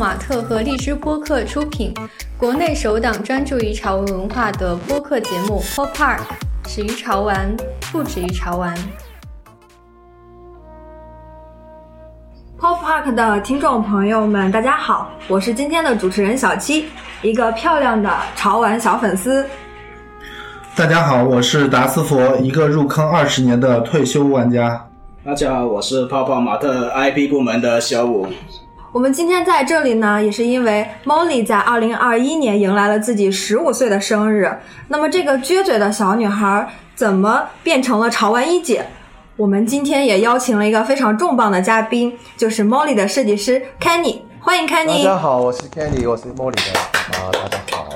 马特和荔枝播客出品，国内首档专注于潮文文化的播客节目《Pop Park》，始于潮玩，不止于潮玩。Pop Park 的听众朋友们，大家好，我是今天的主持人小七，一个漂亮的潮玩小粉丝。大家好，我是达斯佛，一个入坑二十年的退休玩家。大家好，我是泡泡玛特 IP 部门的小五。我们今天在这里呢，也是因为 Molly 在二零二一年迎来了自己十五岁的生日。那么这个撅嘴的小女孩怎么变成了潮玩一姐？我们今天也邀请了一个非常重磅的嘉宾，就是 Molly 的设计师 Kenny，欢迎 Kenny。大家好，我是 Kenny，我是 Molly 的啊，大家好。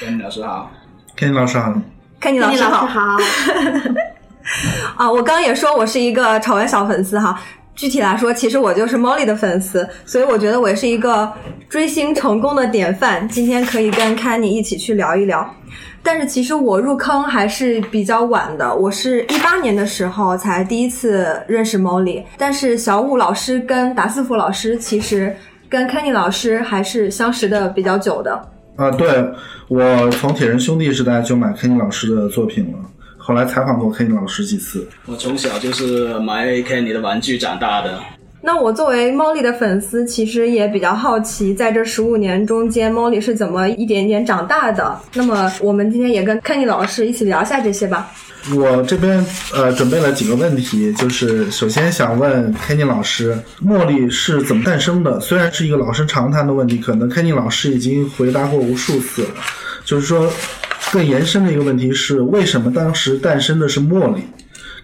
Kenny 老师好，Kenny 老师好，Kenny 老师好。啊，我刚刚也说我是一个潮玩小粉丝哈。具体来说，其实我就是 Molly 的粉丝，所以我觉得我也是一个追星成功的典范。今天可以跟 Kenny 一起去聊一聊。但是其实我入坑还是比较晚的，我是一八年的时候才第一次认识 Molly。但是小武老师跟达斯福老师其实跟 Kenny 老师还是相识的比较久的。啊，对，我从铁人兄弟时代就买 Kenny 老师的作品了。后来采访过 Kenny 老师几次。我从小就是买 Kenny 的玩具长大的。那我作为 Molly 的粉丝，其实也比较好奇，在这十五年中间，Molly 是怎么一点点长大的。那么，我们今天也跟 Kenny 老师一起聊一下这些吧。我这边呃准备了几个问题，就是首先想问 Kenny 老师，茉莉是怎么诞生的？虽然是一个老生常谈的问题，可能 Kenny 老师已经回答过无数次了，就是说。更延伸的一个问题是，为什么当时诞生的是茉莉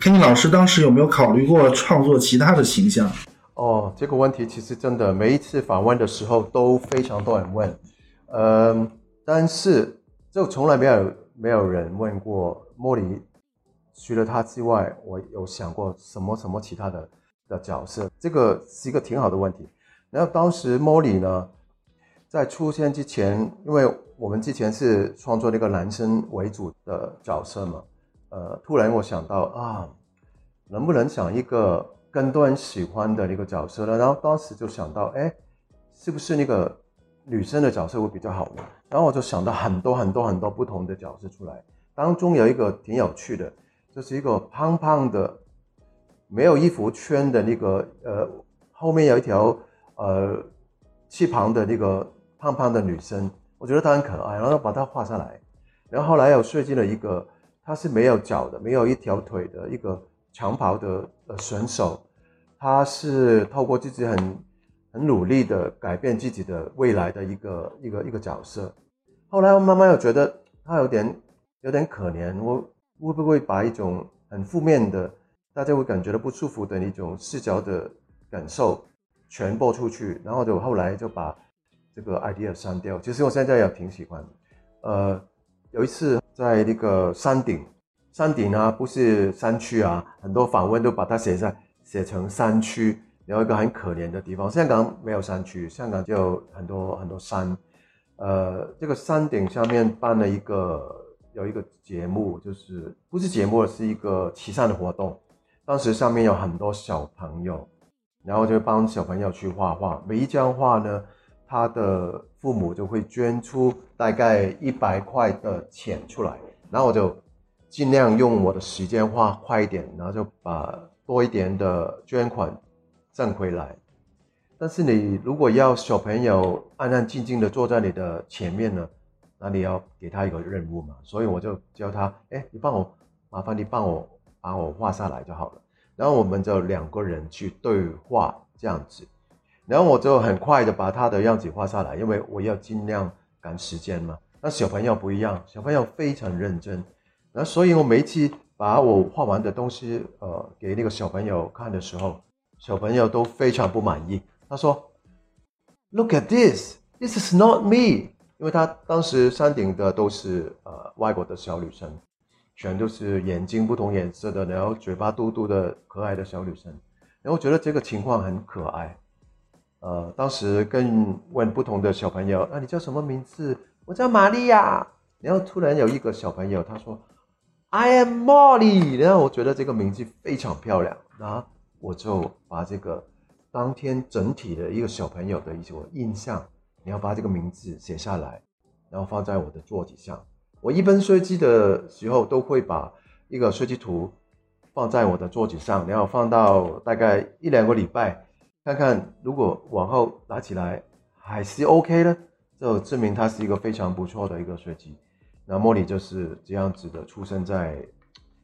？Kenny 老师当时有没有考虑过创作其他的形象？哦，这个问题其实真的每一次访问的时候都非常多人问，嗯，但是就从来没有没有人问过茉莉，除了她之外，我有想过什么什么其他的的角色？这个是一个挺好的问题。然后当时茉莉呢，在出现之前，因为我们之前是创作那个男生为主的角色嘛，呃，突然我想到啊，能不能想一个更多人喜欢的那个角色呢？然后当时就想到，哎，是不是那个女生的角色会比较好呢？然后我就想到很多很多很多不同的角色出来，当中有一个挺有趣的，就是一个胖胖的，没有衣服圈的那个，呃，后面有一条呃翅膀的那个胖胖的女生。我觉得他很可爱，然后把它画下来，然后后来又设计了一个，他是没有脚的，没有一条腿的一个长跑的呃选手，他是透过自己很很努力的改变自己的未来的一个一个一个角色。后来我慢慢又觉得他有点有点可怜，我会不会把一种很负面的，大家会感觉到不舒服的一种视角的感受传播出去，然后就后来就把。这个 idea 删掉，其实我现在也挺喜欢。呃，有一次在那个山顶，山顶啊不是山区啊，很多访问都把它写在写成山区，然后一个很可怜的地方。香港没有山区，香港就很多很多山。呃，这个山顶上面办了一个有一个节目，就是不是节目，是一个慈善的活动。当时上面有很多小朋友，然后就帮小朋友去画画，每一张画呢。他的父母就会捐出大概一百块的钱出来，然后我就尽量用我的时间花快一点，然后就把多一点的捐款挣回来。但是你如果要小朋友安安静静的坐在你的前面呢，那你要给他一个任务嘛，所以我就教他，哎，你帮我，麻烦你帮我把我画下来就好了。然后我们就两个人去对话这样子。然后我就很快的把他的样子画下来，因为我要尽量赶时间嘛。那小朋友不一样，小朋友非常认真。那所以我每一次把我画完的东西，呃，给那个小朋友看的时候，小朋友都非常不满意。他说：“Look at this, this is not me。”因为他当时山顶的都是呃外国的小女生，全都是眼睛不同颜色的，然后嘴巴嘟嘟的可爱的小女生。然后觉得这个情况很可爱。呃，当时跟问不同的小朋友，啊，你叫什么名字？我叫玛利亚。然后突然有一个小朋友他说，I am Molly。然后我觉得这个名字非常漂亮，然后我就把这个当天整体的一个小朋友的一些印象，你要把这个名字写下来，然后放在我的桌子上。我一般设计的时候都会把一个设计图放在我的桌子上，然后放到大概一两个礼拜，看看如果往后拿起来还是 OK 的，就证明它是一个非常不错的一个设计。那茉莉就是这样子的，出生在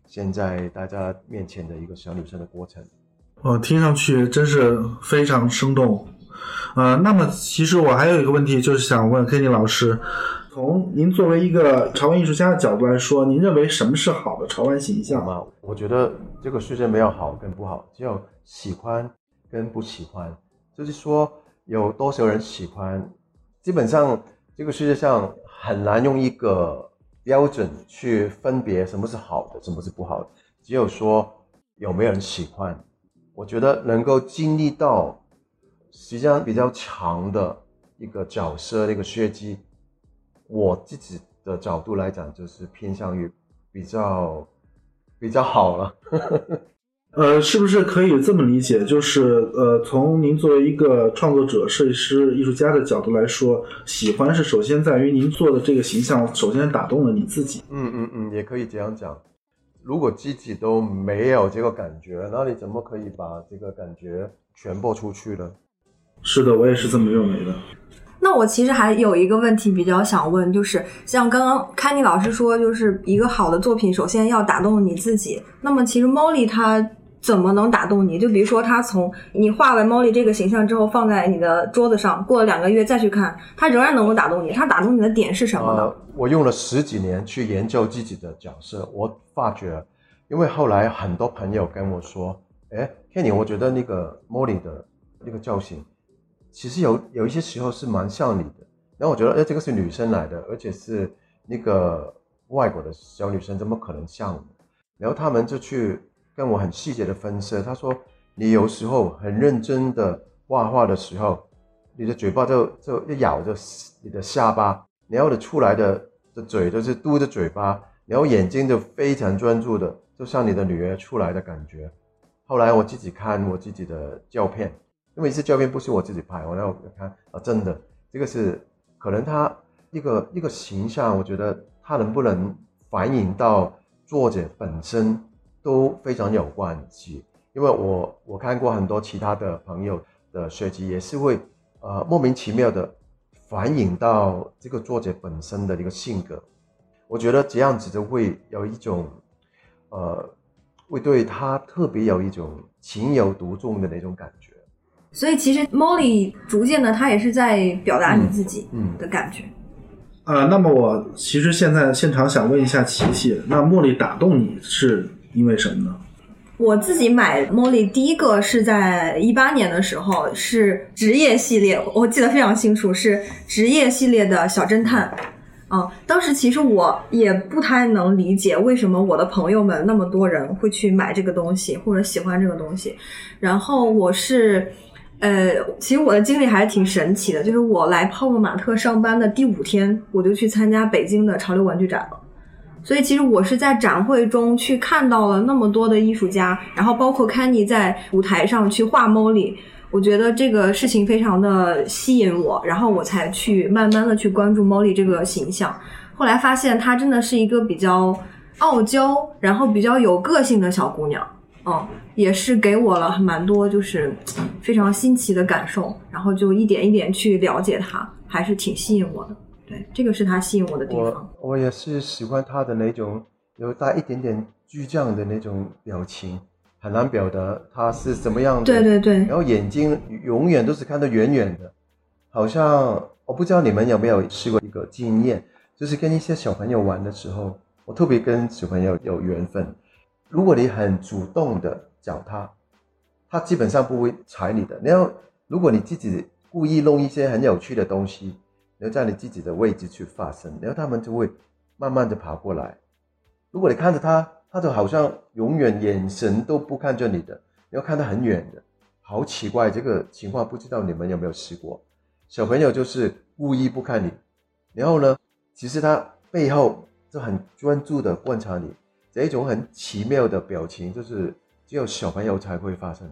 现在大家面前的一个小女生的过程。哦，听上去真是非常生动。呃，那么其实我还有一个问题，就是想问 Kenny 老师。从您作为一个潮玩艺术家的角度来说，您认为什么是好的潮玩形象吗？我觉得这个世界没有好跟不好，只有喜欢跟不喜欢。就是说，有多少人喜欢，基本上这个世界上很难用一个标准去分别什么是好的，什么是不好的。只有说有没有人喜欢。我觉得能够经历到时间比较长的一个角色的一个血迹。我自己的角度来讲，就是偏向于比较比较好了。呃，是不是可以这么理解？就是呃，从您作为一个创作者、设计师、艺术家的角度来说，喜欢是首先在于您做的这个形象，首先打动了你自己。嗯嗯嗯，也可以这样讲。如果自己都没有这个感觉，那你怎么可以把这个感觉传播出去呢？是的，我也是这么认为的。那我其实还有一个问题比较想问，就是像刚刚 Kenny 老师说，就是一个好的作品首先要打动你自己。那么其实 Molly 他怎么能打动你？就比如说他从你画完 Molly 这个形象之后放在你的桌子上，过了两个月再去看，他仍然能够打动你。他打动你的点是什么呢？我用了十几年去研究自己的角色，我发觉，因为后来很多朋友跟我说，哎，Kenny，我觉得那个 Molly 的那个造型。其实有有一些时候是蛮像你的，然后我觉得，哎，这个是女生来的，而且是那个外国的小女生，怎么可能像我？然后他们就去跟我很细节的分析，他说，你有时候很认真的画画的时候，你的嘴巴就就一咬着你的下巴，然后的出来的的嘴就是嘟着嘴巴，然后眼睛就非常专注的，就像你的女儿出来的感觉。后来我自己看我自己的照片。因为这照片不是我自己拍，我要看啊，真的，这个是可能他一个一个形象，我觉得他能不能反映到作者本身都非常有关系。因为我我看过很多其他的朋友的设计，也是会呃莫名其妙的反映到这个作者本身的一个性格。我觉得这样子就会有一种呃会对他特别有一种情有独钟的那种感觉。所以其实 Molly 逐渐的，他也是在表达你自己的感觉。啊，那么我其实现在现场想问一下琪琪，那茉莉打动你是因为什么呢？我自己买 Molly 第一个是在一八年的时候，是职业系列，我记得非常清楚，是职业系列的小侦探。啊，当时其实我也不太能理解为什么我的朋友们那么多人会去买这个东西或者喜欢这个东西，然后我是。呃，其实我的经历还是挺神奇的，就是我来泡泡玛特上班的第五天，我就去参加北京的潮流玩具展了。所以其实我是在展会中去看到了那么多的艺术家，然后包括 Kenny 在舞台上去画 Molly，我觉得这个事情非常的吸引我，然后我才去慢慢的去关注 Molly 这个形象。后来发现她真的是一个比较傲娇，然后比较有个性的小姑娘。嗯，也是给我了蛮多，就是非常新奇的感受，然后就一点一点去了解她，还是挺吸引我的。对，这个是他吸引我的地方。我也是喜欢他的那种有带一点点倔强的那种表情，很难表达他是怎么样的。对对对。然后眼睛永远都是看得远远的，好像我不知道你们有没有试过一个经验，就是跟一些小朋友玩的时候，我特别跟小朋友有缘分。如果你很主动的找他，他基本上不会踩你的。然后，如果你自己故意弄一些很有趣的东西，然后在你自己的位置去发生，然后他们就会慢慢的爬过来。如果你看着他，他就好像永远眼神都不看着你的，然后看得很远的，好奇怪。这个情况不知道你们有没有试过？小朋友就是故意不看你，然后呢，其实他背后就很专注的观察你。这一种很奇妙的表情，就是只有小朋友才会发生。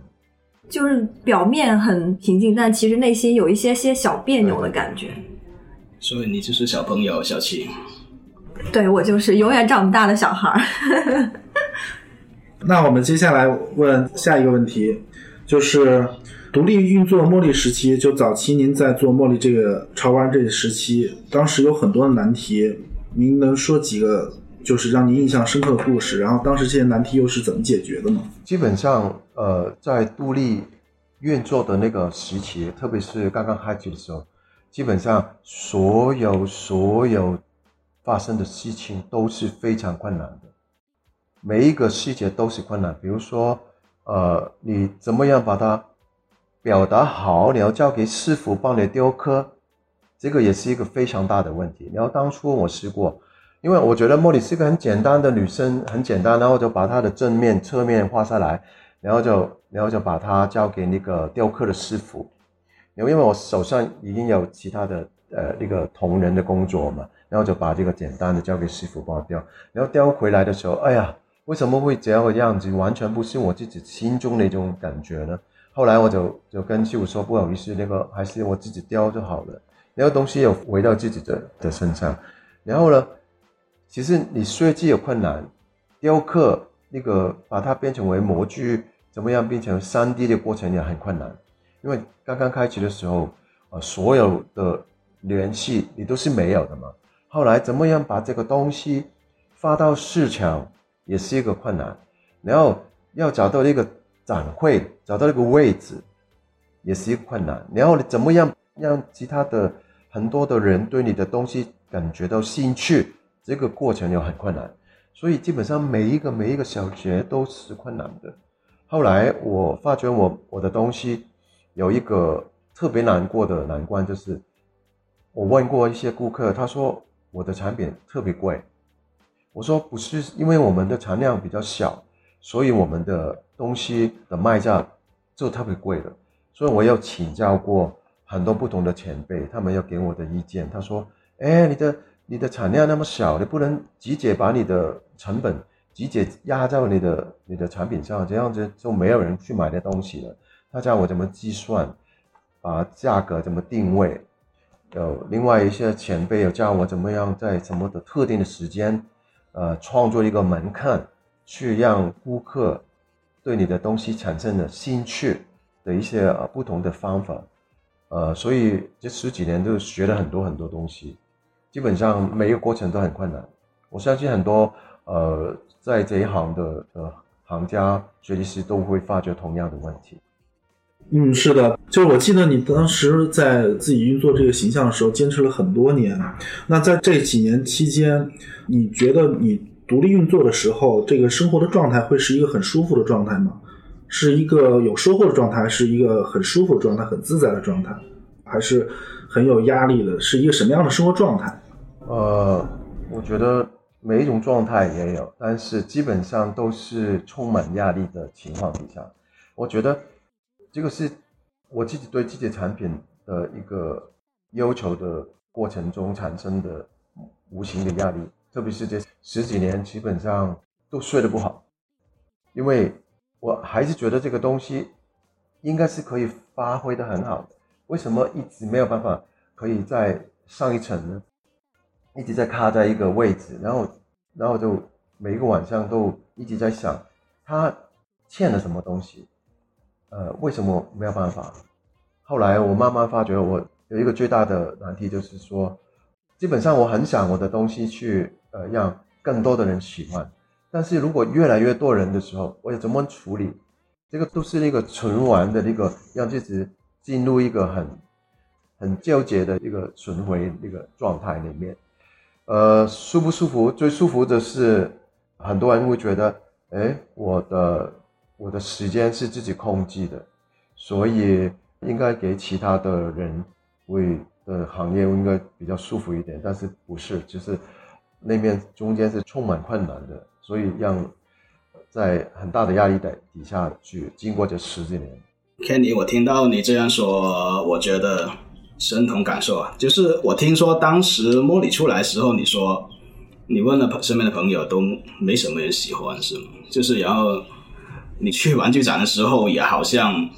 就是表面很平静，但其实内心有一些些小别扭的感觉。所以你就是小朋友小七，对我就是永远长不大的小孩儿。那我们接下来问下一个问题，就是独立运作茉莉时期，就早期您在做茉莉这个潮玩这个时期，当时有很多的难题，您能说几个就是让您印象深刻的故事？然后当时这些难题又是怎么解决的呢？基本上，呃，在独立运作的那个时期，特别是刚刚开始的时候，基本上所有所有发生的事情都是非常困难的。每一个细节都是困难，比如说，呃，你怎么样把它表达好？你要交给师傅帮你雕刻，这个也是一个非常大的问题。然后当初我试过，因为我觉得茉莉是个很简单的女生，很简单，然后就把她的正面、侧面画下来，然后就然后就把它交给那个雕刻的师傅。然后因为我手上已经有其他的呃那个同人的工作嘛，然后就把这个简单的交给师傅帮我雕。然后雕回来的时候，哎呀！为什么会这样的样子？完全不是我自己心中那种感觉呢。后来我就就跟师傅说，不好意思，那个还是我自己雕就好了。然后东西又回到自己的的身上。然后呢，其实你设计有困难，雕刻那个把它变成为模具，怎么样变成三 D 的过程也很困难。因为刚刚开始的时候，呃，所有的联系你都是没有的嘛。后来怎么样把这个东西发到市场？也是一个困难，然后要找到一个展会，找到一个位置，也是一个困难。然后你怎么样让其他的很多的人对你的东西感觉到兴趣？这个过程又很困难。所以基本上每一个每一个小节都是困难的。后来我发觉我我的东西有一个特别难过的难关，就是我问过一些顾客，他说我的产品特别贵。我说不是，因为我们的产量比较小，所以我们的东西的卖价就特别贵的。所以我要请教过很多不同的前辈，他们要给我的意见。他说：“哎，你的你的产量那么小，你不能直接把你的成本直接压在你的你的产品上，这样子就没有人去买的东西了。”他教我怎么计算，啊价格怎么定位。有另外一些前辈有教我怎么样在什么的特定的时间。呃，创作一个门槛，去让顾客对你的东西产生了兴趣的一些呃不同的方法，呃，所以这十几年都学了很多很多东西，基本上每一个过程都很困难。我相信很多呃在这一行的呃行家设计师都会发觉同样的问题。嗯，是的，就是我记得你当时在自己运作这个形象的时候，坚持了很多年。那在这几年期间，你觉得你独立运作的时候，这个生活的状态会是一个很舒服的状态吗？是一个有收获的状态，是一个很舒服的状态，很自在的状态，还是很有压力的？是一个什么样的生活状态？呃，我觉得每一种状态也有，但是基本上都是充满压力的情况底下，我觉得。这个是我自己对自己产品的一个要求的过程中产生的无形的压力，特别是这十几年，基本上都睡得不好，因为我还是觉得这个东西应该是可以发挥的很好的，为什么一直没有办法可以在上一层呢？一直在卡在一个位置，然后，然后就每一个晚上都一直在想，他欠了什么东西。呃，为什么没有办法？后来我慢慢发觉，我有一个最大的难题，就是说，基本上我很想我的东西去呃让更多的人喜欢，但是如果越来越多人的时候，我要怎么处理？这个都是一个循环的一个让自己进入一个很很纠结的一个循回一个状态里面。呃，舒不舒服？最舒服的是，很多人会觉得，哎，我的。我的时间是自己控制的，所以应该给其他的人为的行业应该比较舒服一点，但是不是，就是那边中间是充满困难的，所以让在很大的压力的底下去经过这十几年。Kenny，我听到你这样说，我觉得深同感受啊。就是我听说当时摸你出来的时候，你说你问了身边的朋友都没什么人喜欢，是吗？就是然后。你去玩具展的时候，也好像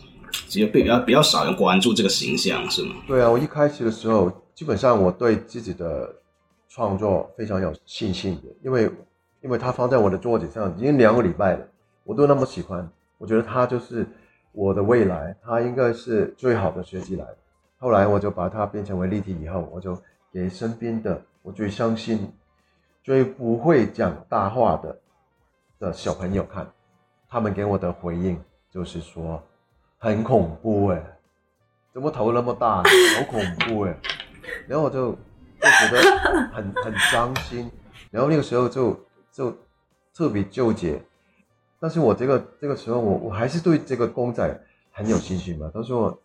只有比较比较少人关注这个形象，是吗？对啊，我一开始的时候，基本上我对自己的创作非常有信心的，因为因为它放在我的桌子上已经两个礼拜了，我都那么喜欢，我觉得它就是我的未来，它应该是最好的学习来。后来我就把它变成为立体以后，我就给身边的我最相信、最不会讲大话的的小朋友看，他们给我的回应就是说很恐怖哎，怎么头那么大，好恐怖哎，然后我就就觉得很很伤心，然后那个时候就就特别纠结，但是我这个这个时候我我还是对这个公仔很有信心嘛，但是我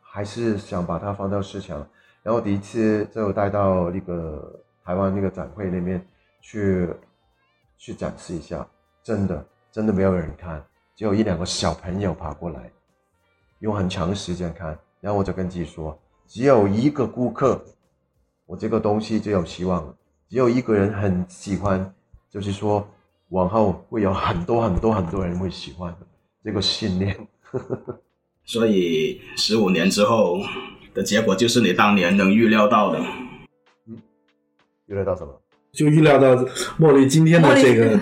还是想把它放到市场，然后第一次就带到那个台湾那个展会那边去去展示一下，真的。真的没有人看，只有一两个小朋友爬过来，用很长时间看，然后我就跟自己说，只有一个顾客，我这个东西就有希望了，只有一个人很喜欢，就是说往后会有很多很多很多人会喜欢这个信念。所以十五年之后的结果就是你当年能预料到的。嗯预料到什么？就预料到茉莉今天的这个，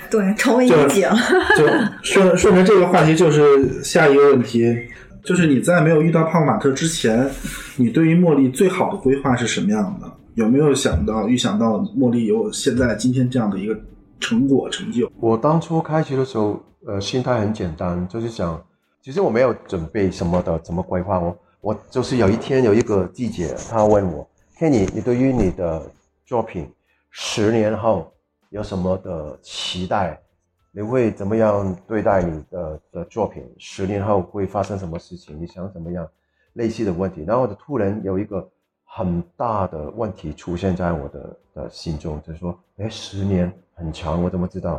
对，成为一就姐了。就顺顺着这个话题，就是下一个问题，就是你在没有遇到泡玛特之前，你对于茉莉最好的规划是什么样的？有没有想到预想到茉莉有现在今天这样的一个成果成就？我当初开学的时候，呃，心态很简单，就是想，其实我没有准备什么的，怎么规划我，我就是有一天有一个记者，他问我，Kenny，你对于你的作品十年后有什么的期待？你会怎么样对待你的的作品？十年后会发生什么事情？你想怎么样？类似的问题，然后就突然有一个很大的问题出现在我的的心中，就是说，哎，十年很长，我怎么知道？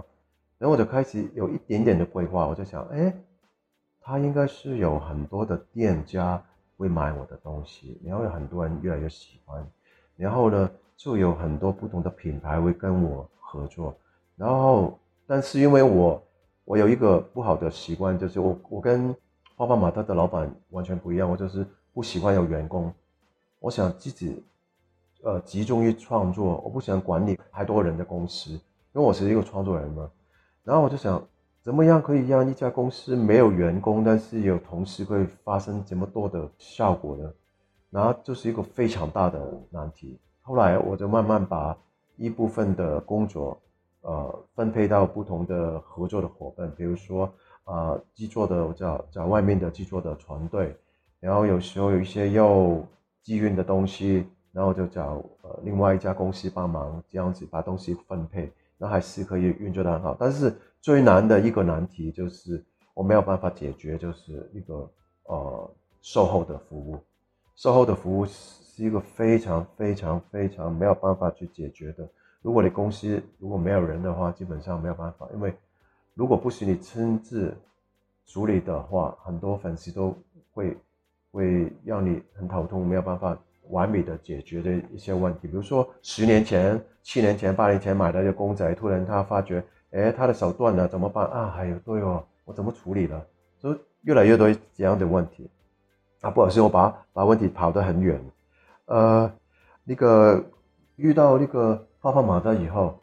然后我就开始有一点点的规划，我就想，哎，他应该是有很多的店家会买我的东西，然后有很多人越来越喜欢，然后呢，就有很多不同的品牌会跟我合作，然后，但是因为我我有一个不好的习惯，就是我我跟花花马特的老板完全不一样，我就是不喜欢有员工，我想自己呃集中于创作，我不想管理太多人的公司，因为我是一个创作人嘛。然后我就想，怎么样可以让一家公司没有员工，但是有同事会发生这么多的效果呢？然后就是一个非常大的难题。后来我就慢慢把一部分的工作，呃，分配到不同的合作的伙伴，比如说啊，制作的我找找外面的制作的团队，然后有时候有一些要寄运的东西，然后就找呃另外一家公司帮忙，这样子把东西分配。那还是可以运作的很好，但是最难的一个难题就是我没有办法解决，就是一个呃售后的服务，售后的服务是一个非常非常非常没有办法去解决的。如果你公司如果没有人的话，基本上没有办法，因为如果不是你亲自处理的话，很多粉丝都会会让你很头痛，没有办法。完美的解决的一些问题，比如说十年前、七年前、八年前买的一个公仔，突然他发觉，哎，他的手断了，怎么办啊？还有对哦，我怎么处理了？就越来越多这样的问题。啊，不好意思，我把把问题跑得很远。呃，那个遇到那个泡泡玛特以后，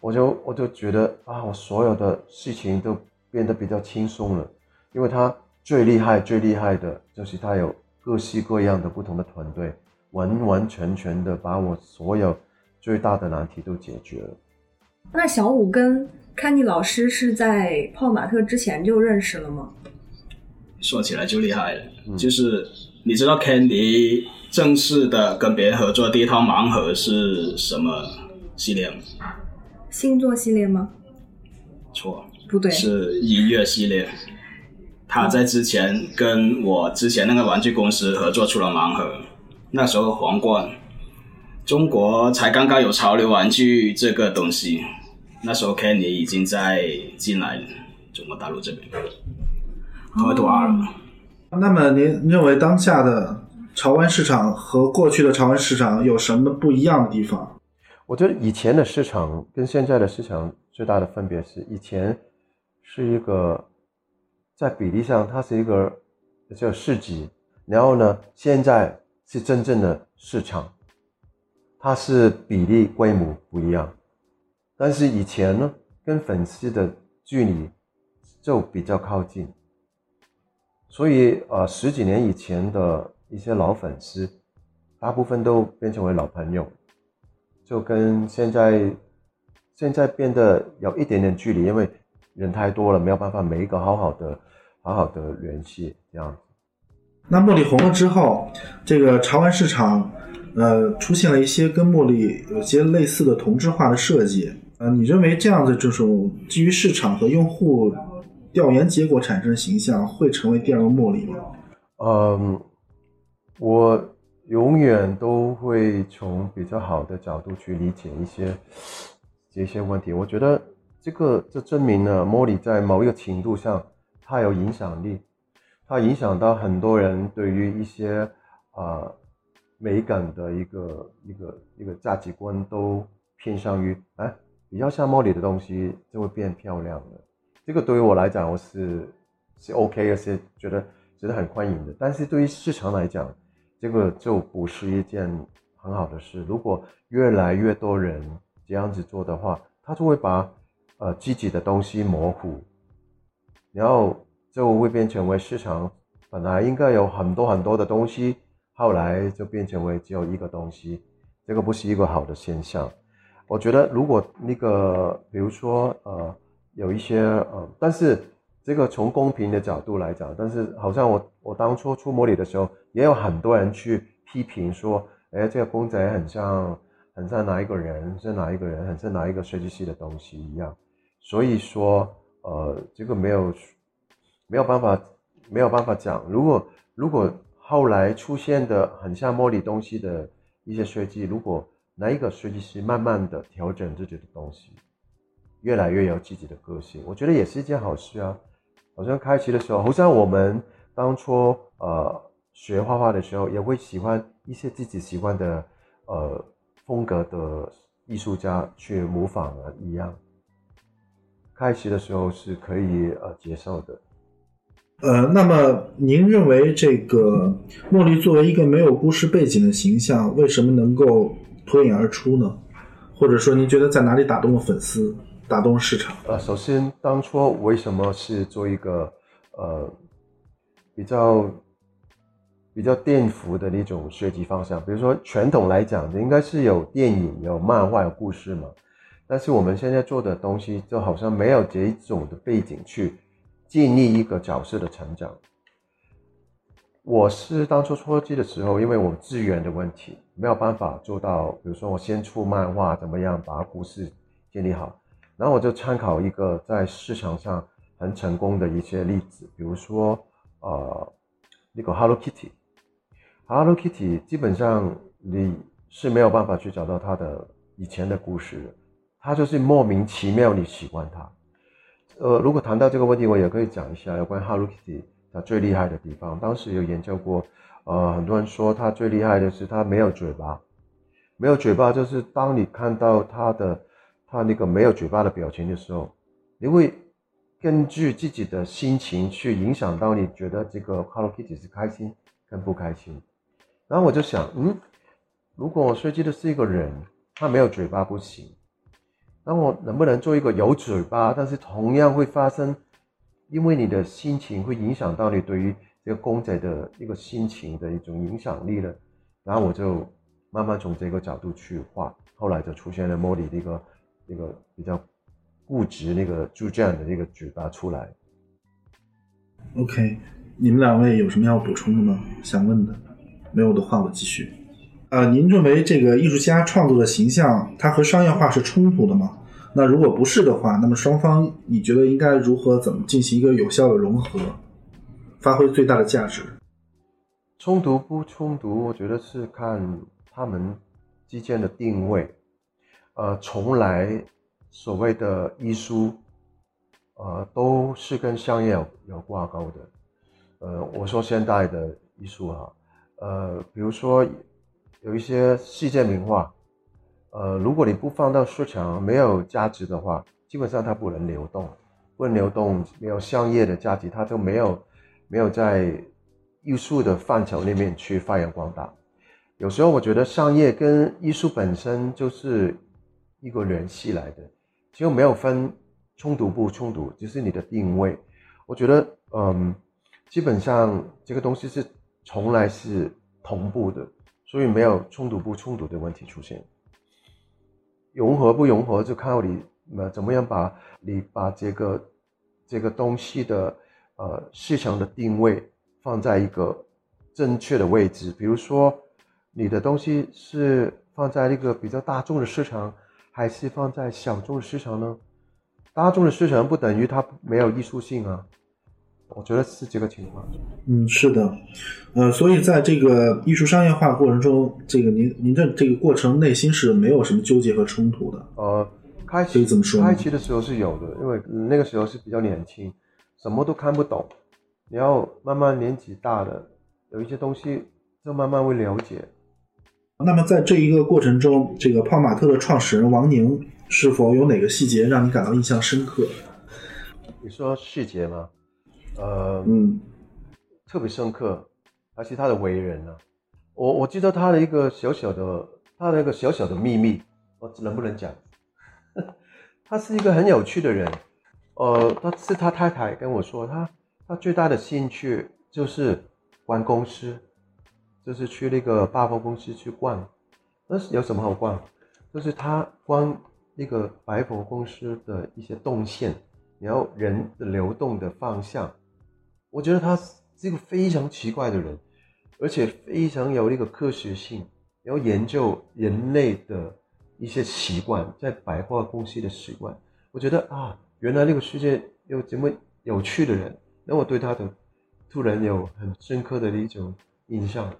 我就我就觉得啊，我所有的事情都变得比较轻松了，因为他最厉害、最厉害的就是他有各式各样的不同的团队。完完全全的把我所有最大的难题都解决了。那小五跟 Kenny 老师是在泡玛特之前就认识了吗？说起来就厉害了，就是你知道 Candy 正式的跟别人合作第一套盲盒是什么系列吗？星座系列吗？错，不对，是音乐系列。他在之前跟我之前那个玩具公司合作出了盲盒。那时候皇冠，中国才刚刚有潮流玩具这个东西，那时候 Kenny 已经在进来中国大陆这边，快多二了。那么您认为当下的潮玩市场和过去的潮玩市场有什么不一样的地方？我觉得以前的市场跟现在的市场最大的分别是，以前是一个在比例上它是一个叫市集，然后呢，现在是真正的市场，它是比例规模不一样，但是以前呢，跟粉丝的距离就比较靠近，所以呃十几年以前的一些老粉丝，大部分都变成为老朋友，就跟现在现在变得有一点点距离，因为人太多了，没有办法每一个好好的好好的联系这样。那茉莉红了之后，这个潮玩市场，呃，出现了一些跟茉莉有些类似的同质化的设计。呃，你认为这样的这种基于市场和用户调研结果产生的形象，会成为第二个茉莉吗？嗯，我永远都会从比较好的角度去理解一些这些问题。我觉得这个这证明了茉莉在某一个程度上，它有影响力。它影响到很多人对于一些啊美感的一个一个一个价值观都偏向于哎比较像茉莉的东西就会变漂亮了。这个对于我来讲我是是 OK 的，是觉得觉得很欢迎的。但是对于市场来讲，这个就不是一件很好的事。如果越来越多人这样子做的话，他就会把呃自己的东西模糊，然后。就会变成为市场本来应该有很多很多的东西，后来就变成为只有一个东西，这个不是一个好的现象。我觉得如果那个，比如说呃，有一些呃，但是这个从公平的角度来讲，但是好像我我当初出模拟的时候，也有很多人去批评说，哎，这个公仔很像很像哪一个人，是哪一个人，很像哪一个设计师的东西一样。所以说呃，这个没有。没有办法，没有办法讲。如果如果后来出现的很像模拟东西的一些设计，如果哪一个设计师慢慢的调整自己的东西，越来越有自己的个性，我觉得也是一件好事啊。好像开启的时候，好像我们当初呃学画画的时候，也会喜欢一些自己喜欢的呃风格的艺术家去模仿了一样。开启的时候是可以呃接受的。呃，那么您认为这个茉莉作为一个没有故事背景的形象，为什么能够脱颖而出呢？或者说，您觉得在哪里打动了粉丝，打动了市场？呃，首先，当初为什么是做一个呃比较比较颠覆的那种设计方向？比如说，传统来讲，应该是有电影、有漫画、有故事嘛。但是我们现在做的东西，就好像没有这种的背景去。建立一个角色的成长。我是当初初期的时候，因为我资源的问题，没有办法做到。比如说，我先出漫画，怎么样把故事建立好？然后我就参考一个在市场上很成功的一些例子，比如说，呃，那个 Hello Kitty。Hello Kitty 基本上你是没有办法去找到它的以前的故事，它就是莫名其妙你喜欢它。呃，如果谈到这个问题，我也可以讲一下有关 Hello Kitty 它最厉害的地方。当时有研究过，呃，很多人说它最厉害的是它没有嘴巴，没有嘴巴就是当你看到它的他那个没有嘴巴的表情的时候，你会根据自己的心情去影响到你觉得这个 Hello Kitty 是开心跟不开心。然后我就想，嗯，如果我设计的是一个人，他没有嘴巴不行。那我能不能做一个有嘴巴，但是同样会发生，因为你的心情会影响到你对于这个公仔的一个心情的一种影响力呢？然后我就慢慢从这个角度去画，后来就出现了莫莉那个那个比较固执那个就这样的那个嘴巴出来。OK，你们两位有什么要补充的吗？想问的？没有的话，我继续。呃，您认为这个艺术家创作的形象，它和商业化是冲突的吗？那如果不是的话，那么双方你觉得应该如何怎么进行一个有效的融合，发挥最大的价值？冲突不冲突，我觉得是看他们之间的定位。呃，从来所谓的艺术，呃，都是跟商业有有挂钩的。呃，我说现代的艺术哈，呃，比如说。有一些世界名画，呃，如果你不放到市场，没有价值的话，基本上它不能流动，不能流动，没有商业的价值，它就没有没有在艺术的范畴里面去发扬光大。有时候我觉得商业跟艺术本身就是一个联系来的，其实没有分冲突不冲突，只是你的定位。我觉得，嗯，基本上这个东西是从来是同步的，所以没有冲突不冲突的问题出现。融合不融合就靠你呃怎么样把你把这个这个东西的呃市场的定位放在一个正确的位置，比如说。你的东西是放在那个比较大众的市场，还是放在小众的市场呢？大众的市场不等于它没有艺术性啊，我觉得是这个情况。嗯，是的，呃，所以在这个艺术商业化过程中，这个您您的这个过程内心是没有什么纠结和冲突的。呃，开始怎么说？开启的时候是有的，因为那个时候是比较年轻，什么都看不懂，你要慢慢年纪大了，有一些东西就慢慢会了解。那么在这一个过程中，这个泡玛特的创始人王宁是否有哪个细节让你感到印象深刻？你说细节吗？呃，嗯，特别深刻，而且他的为人呢？我我记得他的一个小小的，他的一个小小的秘密，我能不能讲？他是一个很有趣的人。呃，他是他太太跟我说，他他最大的兴趣就是玩公司。就是去那个百货公司去逛，那是有什么好逛？就是他逛那个百货公司的一些动线，然后人的流动的方向。我觉得他是一个非常奇怪的人，而且非常有那个科学性，然后研究人类的一些习惯，在百货公司的习惯。我觉得啊，原来那个世界有这么有趣的人，那我对他的突然有很深刻的一种印象。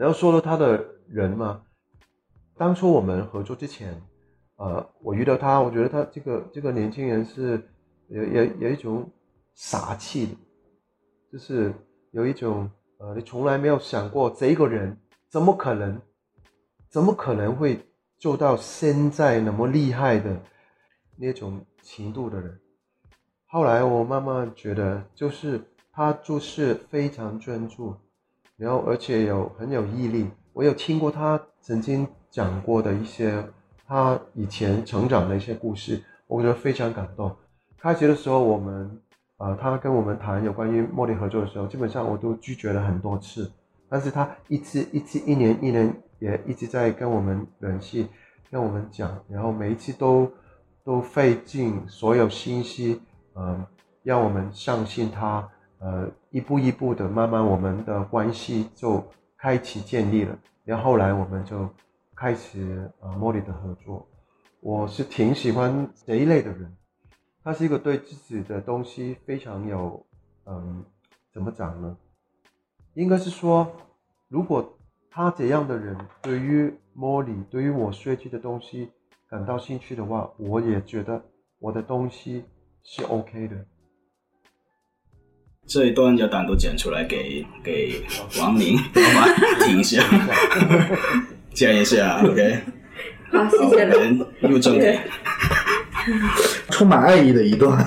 然后说了他的人嘛，当初我们合作之前，呃，我遇到他，我觉得他这个这个年轻人是有有有一种傻气，就是有一种呃，你从来没有想过这个人怎么可能，怎么可能会做到现在那么厉害的那种程度的人。后来我慢慢觉得，就是他做事非常专注。然后，而且有很有毅力。我有听过他曾经讲过的一些他以前成长的一些故事，我觉得非常感动。开学的时候，我们啊，他跟我们谈有关于茉莉合作的时候，基本上我都拒绝了很多次。但是他一次一次，一年一年也一直在跟我们联系，跟我们讲，然后每一次都都费尽所有心思，嗯，让我们相信他。呃，一步一步的，慢慢我们的关系就开启建立了。然后后来我们就开始呃茉莉的合作。我是挺喜欢这一类的人，他是一个对自己的东西非常有，嗯，怎么讲呢？应该是说，如果他这样的人对于茉莉，对于我设计的东西感到兴趣的话，我也觉得我的东西是 OK 的。这一段要单独剪出来给给王宁 老板听一下，剪一下，OK。好，谢谢了。入正题，充满爱意的一段。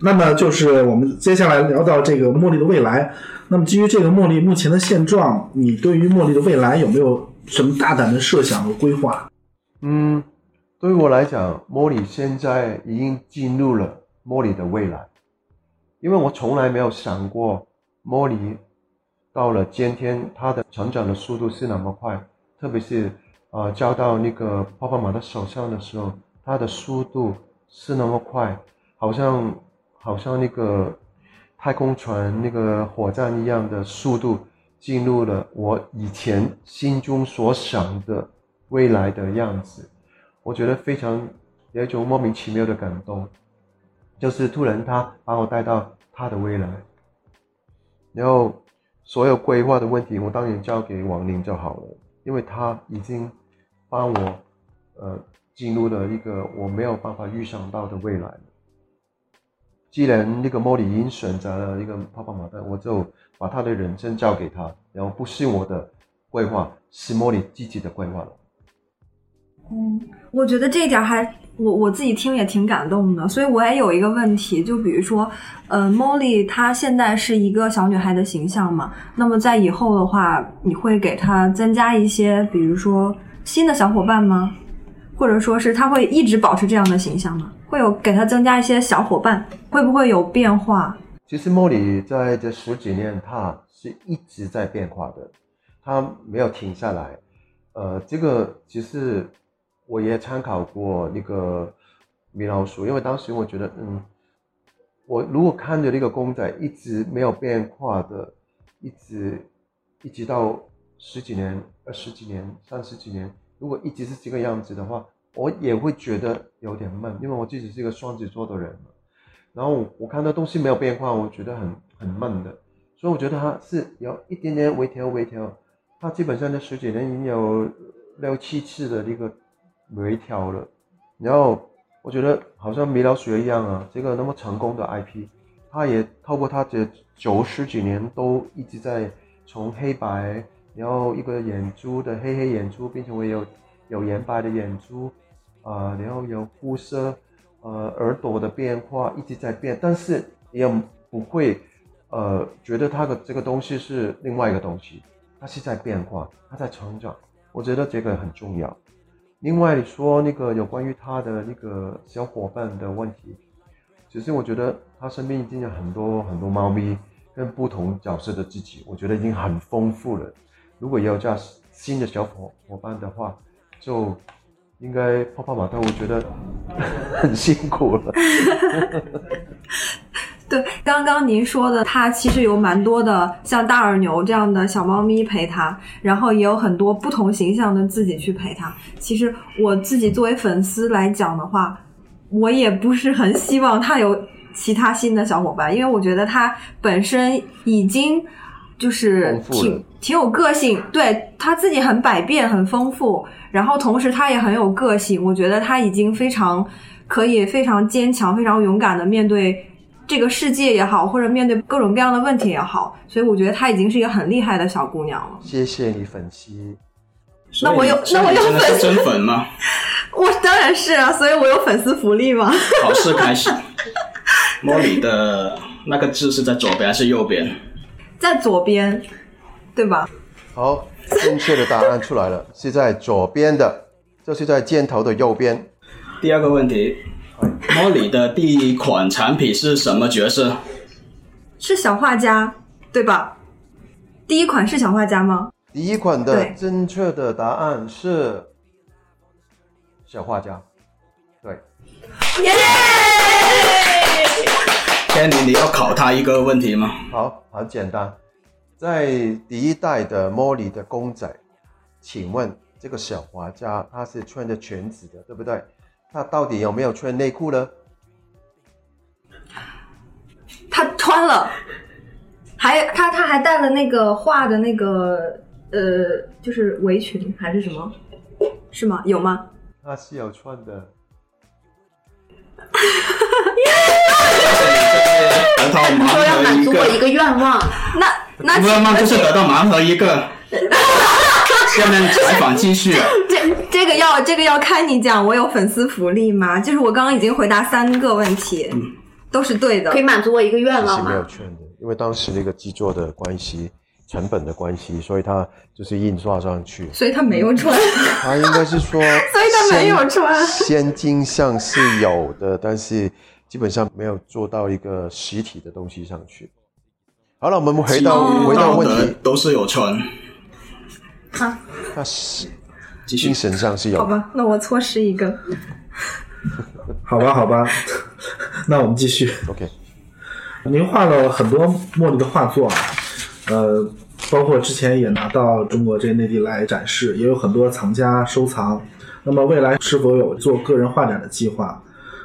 那么就是我们接下来聊到这个茉莉的未来。那么基于这个茉莉目前的现状，你对于茉莉的未来有没有什么大胆的设想和规划？嗯，对于我来讲，茉莉现在已经进入了茉莉的未来。因为我从来没有想过，莫莉到了今天，她的成长的速度是那么快，特别是呃交到那个泡泡玛的手上的时候，她的速度是那么快，好像好像那个太空船那个火箭一样的速度，进入了我以前心中所想的未来的样子，我觉得非常有一种莫名其妙的感动。就是突然，他把我带到他的未来，然后所有规划的问题，我当然交给王宁就好了，因为他已经帮我呃进入了一个我没有办法预想到的未来。既然那个莫里已经选择了一个泡泡玛特，我就把他的人生交给他，然后不是我的规划，是莫里自己的规划了。嗯，我觉得这一点还我我自己听也挺感动的，所以我也有一个问题，就比如说，呃，Molly 她现在是一个小女孩的形象嘛，那么在以后的话，你会给她增加一些，比如说新的小伙伴吗？或者说是她会一直保持这样的形象吗？会有给她增加一些小伙伴，会不会有变化？其实 Molly 在这十几年，她是一直在变化的，她没有停下来。呃，这个其实。我也参考过那个米老鼠，因为当时我觉得，嗯，我如果看着那个公仔一直没有变化的，一直一直到十几年、二十几年、三十几年，如果一直是这个样子的话，我也会觉得有点闷，因为我自己是一个双子座的人嘛。然后我看到东西没有变化，我觉得很很闷的，所以我觉得它是有一点点微调微调，它基本上这十几年已经有六七次的那个。微调了，然后我觉得好像米老鼠一样啊，这个那么成功的 IP，他也透过他这九十几年都一直在从黑白，然后一个眼珠的黑黑眼珠变成为有有眼白的眼珠，啊，然后有肤色，呃，耳朵的变化一直在变，但是也不会呃觉得它的这个东西是另外一个东西，它是在变化，它在成长，我觉得这个很重要。另外，说那个有关于他的那个小伙伴的问题，其实我觉得他身边已经有很多很多猫咪跟不同角色的自己，我觉得已经很丰富了。如果要加新的小伙伙伴的话，就应该泡泡玛特，我觉得很辛苦了。对，刚刚您说的，它其实有蛮多的像大耳牛这样的小猫咪陪它，然后也有很多不同形象的自己去陪它。其实我自己作为粉丝来讲的话，我也不是很希望它有其他新的小伙伴，因为我觉得它本身已经就是挺挺有个性，对它自己很百变、很丰富，然后同时它也很有个性。我觉得它已经非常可以非常坚强、非常勇敢的面对。这个世界也好，或者面对各种各样的问题也好，所以我觉得她已经是一个很厉害的小姑娘了。谢谢你粉丝。那我有那我有粉真粉吗？我当然是啊，所以我有粉丝福利嘛。考试开始。莫里的那个字是在左边还是右边？在左边，对吧？好，正确的答案出来了，是在左边的，就是在箭头的右边。第二个问题。莫里的第一款产品是什么角色？是小画家，对吧？第一款是小画家吗？第一款的正确的答案是小画家，对。耶！天你你要考他一个问题吗？好，很简单，在第一代的莫里的公仔，请问这个小画家他是穿着裙子的，对不对？他到底有没有穿内裤呢？他穿了，还他他还带了那个画的那个呃，就是围裙还是什么？是吗？有吗？他是有穿的。得到盲说要满足我一个愿望，那那愿望就是得到盲盒一个。下面采访继续。这 这个要这个要看你讲，我有粉丝福利吗？就是我刚刚已经回答三个问题，都是对的，可以满足我一个愿望吗？是没有圈的，因为当时那个制作的关系、成本的关系，所以它就是印刷上去，所以它没有穿。他应该是说，所以它没有穿。先金像是有的，但是基本上没有做到一个实体的东西上去。好了，我们回到回到问题，都是有穿。啊，那是精神上是有。好吧，那我错失一个。好吧，好吧，那我们继续。OK，您画了很多茉莉的画作啊，呃，包括之前也拿到中国这内地来展示，也有很多藏家收藏。那么未来是否有做个人画展的计划？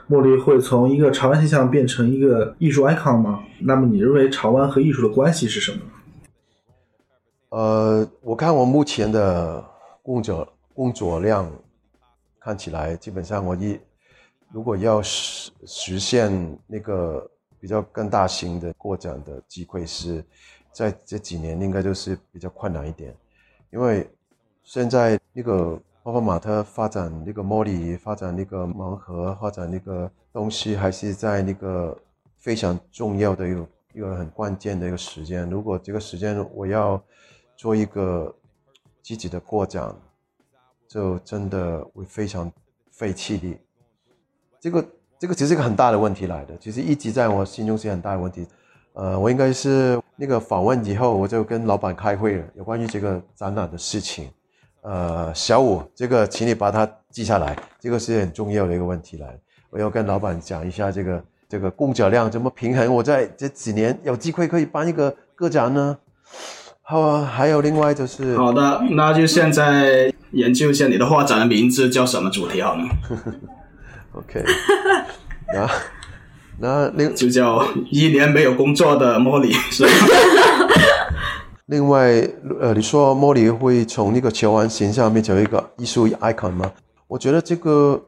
茉莉会从一个潮玩形象变成一个艺术 icon 吗？那么你认为潮玩和艺术的关系是什么？呃，我看我目前的工作工作量，看起来基本上我一如果要实实现那个比较更大型的扩展的机会，是在这几年应该就是比较困难一点，因为现在那个泡泡玛特发展那个茉莉，发展那个盲盒，发展那个东西，还是在那个非常重要的一个一个很关键的一个时间。如果这个时间我要做一个积极的扩展，就真的会非常费气力。这个这个其实是一个很大的问题来的，其实一直在我心中是很大的问题。呃，我应该是那个访问以后，我就跟老板开会了，有关于这个展览的事情。呃，小五，这个请你把它记下来，这个是很重要的一个问题来。我要跟老板讲一下这个这个供脚量怎么平衡。我在这几年有机会可以办一个个展呢。好啊，还有另外就是好的，那就现在研究一下你的画展的名字叫什么主题好呢？OK，那那另 就叫一年没有工作的茉莉 是吧？另外，呃，你说茉莉会从那个球王形象变成一个艺术 icon 吗？我觉得这个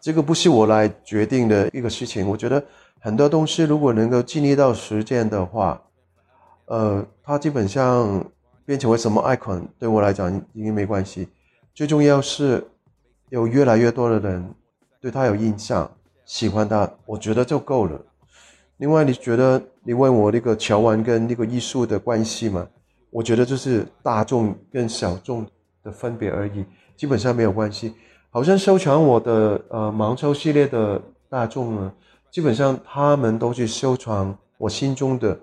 这个不是我来决定的一个事情。我觉得很多东西如果能够经历到实践的话，呃，它基本上变成为什么 icon 对我来讲已经没关系。最重要是有越来越多的人对他有印象，喜欢他，我觉得就够了。另外，你觉得你问我那个乔完跟那个艺术的关系吗？我觉得就是大众跟小众的分别而已，基本上没有关系。好像收藏我的呃盲抽系列的大众呢，基本上他们都去收藏我心中的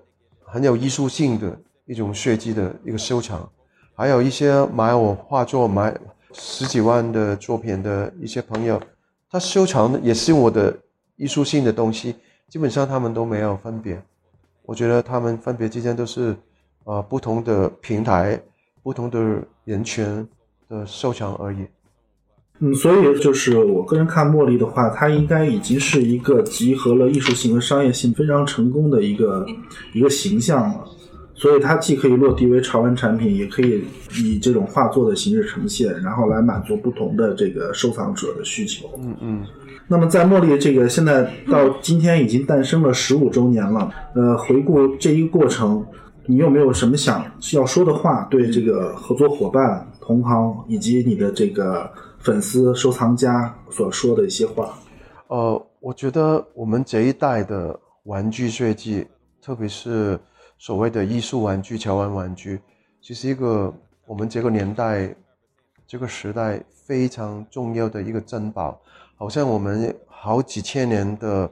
很有艺术性的一种设计的一个收藏，还有一些买我画作买十几万的作品的一些朋友，他收藏的也是我的艺术性的东西，基本上他们都没有分别。我觉得他们分别之间都是。啊，不同的平台，不同的人群的收藏而已。嗯，所以就是我个人看茉莉的话，它应该已经是一个集合了艺术性和商业性非常成功的一个一个形象了。所以它既可以落地为潮玩产品，也可以以这种画作的形式呈现，然后来满足不同的这个收藏者的需求。嗯嗯。那么在茉莉这个现在到今天已经诞生了十五周年了。呃，回顾这一过程。你有没有什么想要说的话？对这个合作伙伴、同行以及你的这个粉丝、收藏家所说的一些话？呃，我觉得我们这一代的玩具设计，特别是所谓的艺术玩具、潮玩玩具，其实一个我们这个年代、这个时代非常重要的一个珍宝。好像我们好几千年的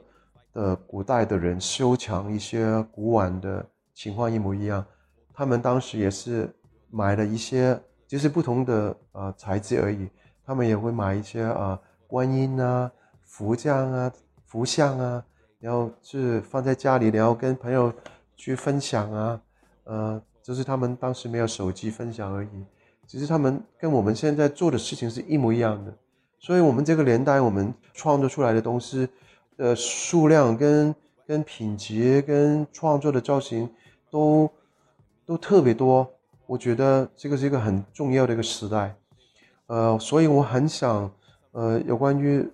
的古代的人收藏一些古玩的。情况一模一样，他们当时也是买了一些，就是不同的呃材质而已。他们也会买一些啊观音啊、佛像啊、佛像啊，然后是放在家里，然后跟朋友去分享啊。呃，就是他们当时没有手机分享而已。只是他们跟我们现在做的事情是一模一样的。所以，我们这个年代，我们创作出来的东西的数量跟跟品级跟创作的造型。都都特别多，我觉得这个是一个很重要的一个时代，呃，所以我很想，呃，有关于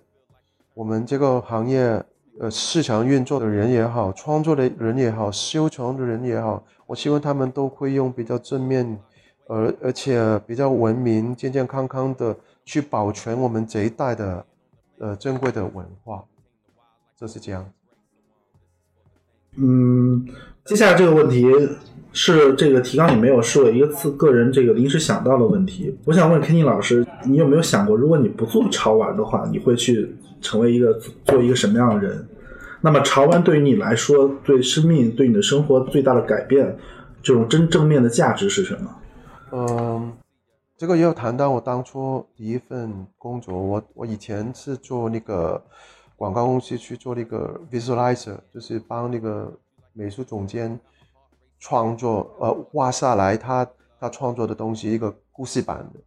我们这个行业，呃，市场运作的人也好，创作的人也好，收藏的人也好，我希望他们都会用比较正面，而而且比较文明、健健康康的去保全我们这一代的，呃，珍贵的文化，就是这样。嗯。接下来这个问题是这个提纲里没有，是我一个次个人这个临时想到的问题。我想问 Kenny 老师，你有没有想过，如果你不做潮玩的话，你会去成为一个做一个什么样的人？那么潮玩对于你来说，对生命、对你的生活最大的改变，这种真正面的价值是什么？嗯，这个也有谈到我当初第一份工作，我我以前是做那个广告公司去做那个 visualizer，就是帮那个。美术总监创作，呃，画下来他他创作的东西一个故事版的。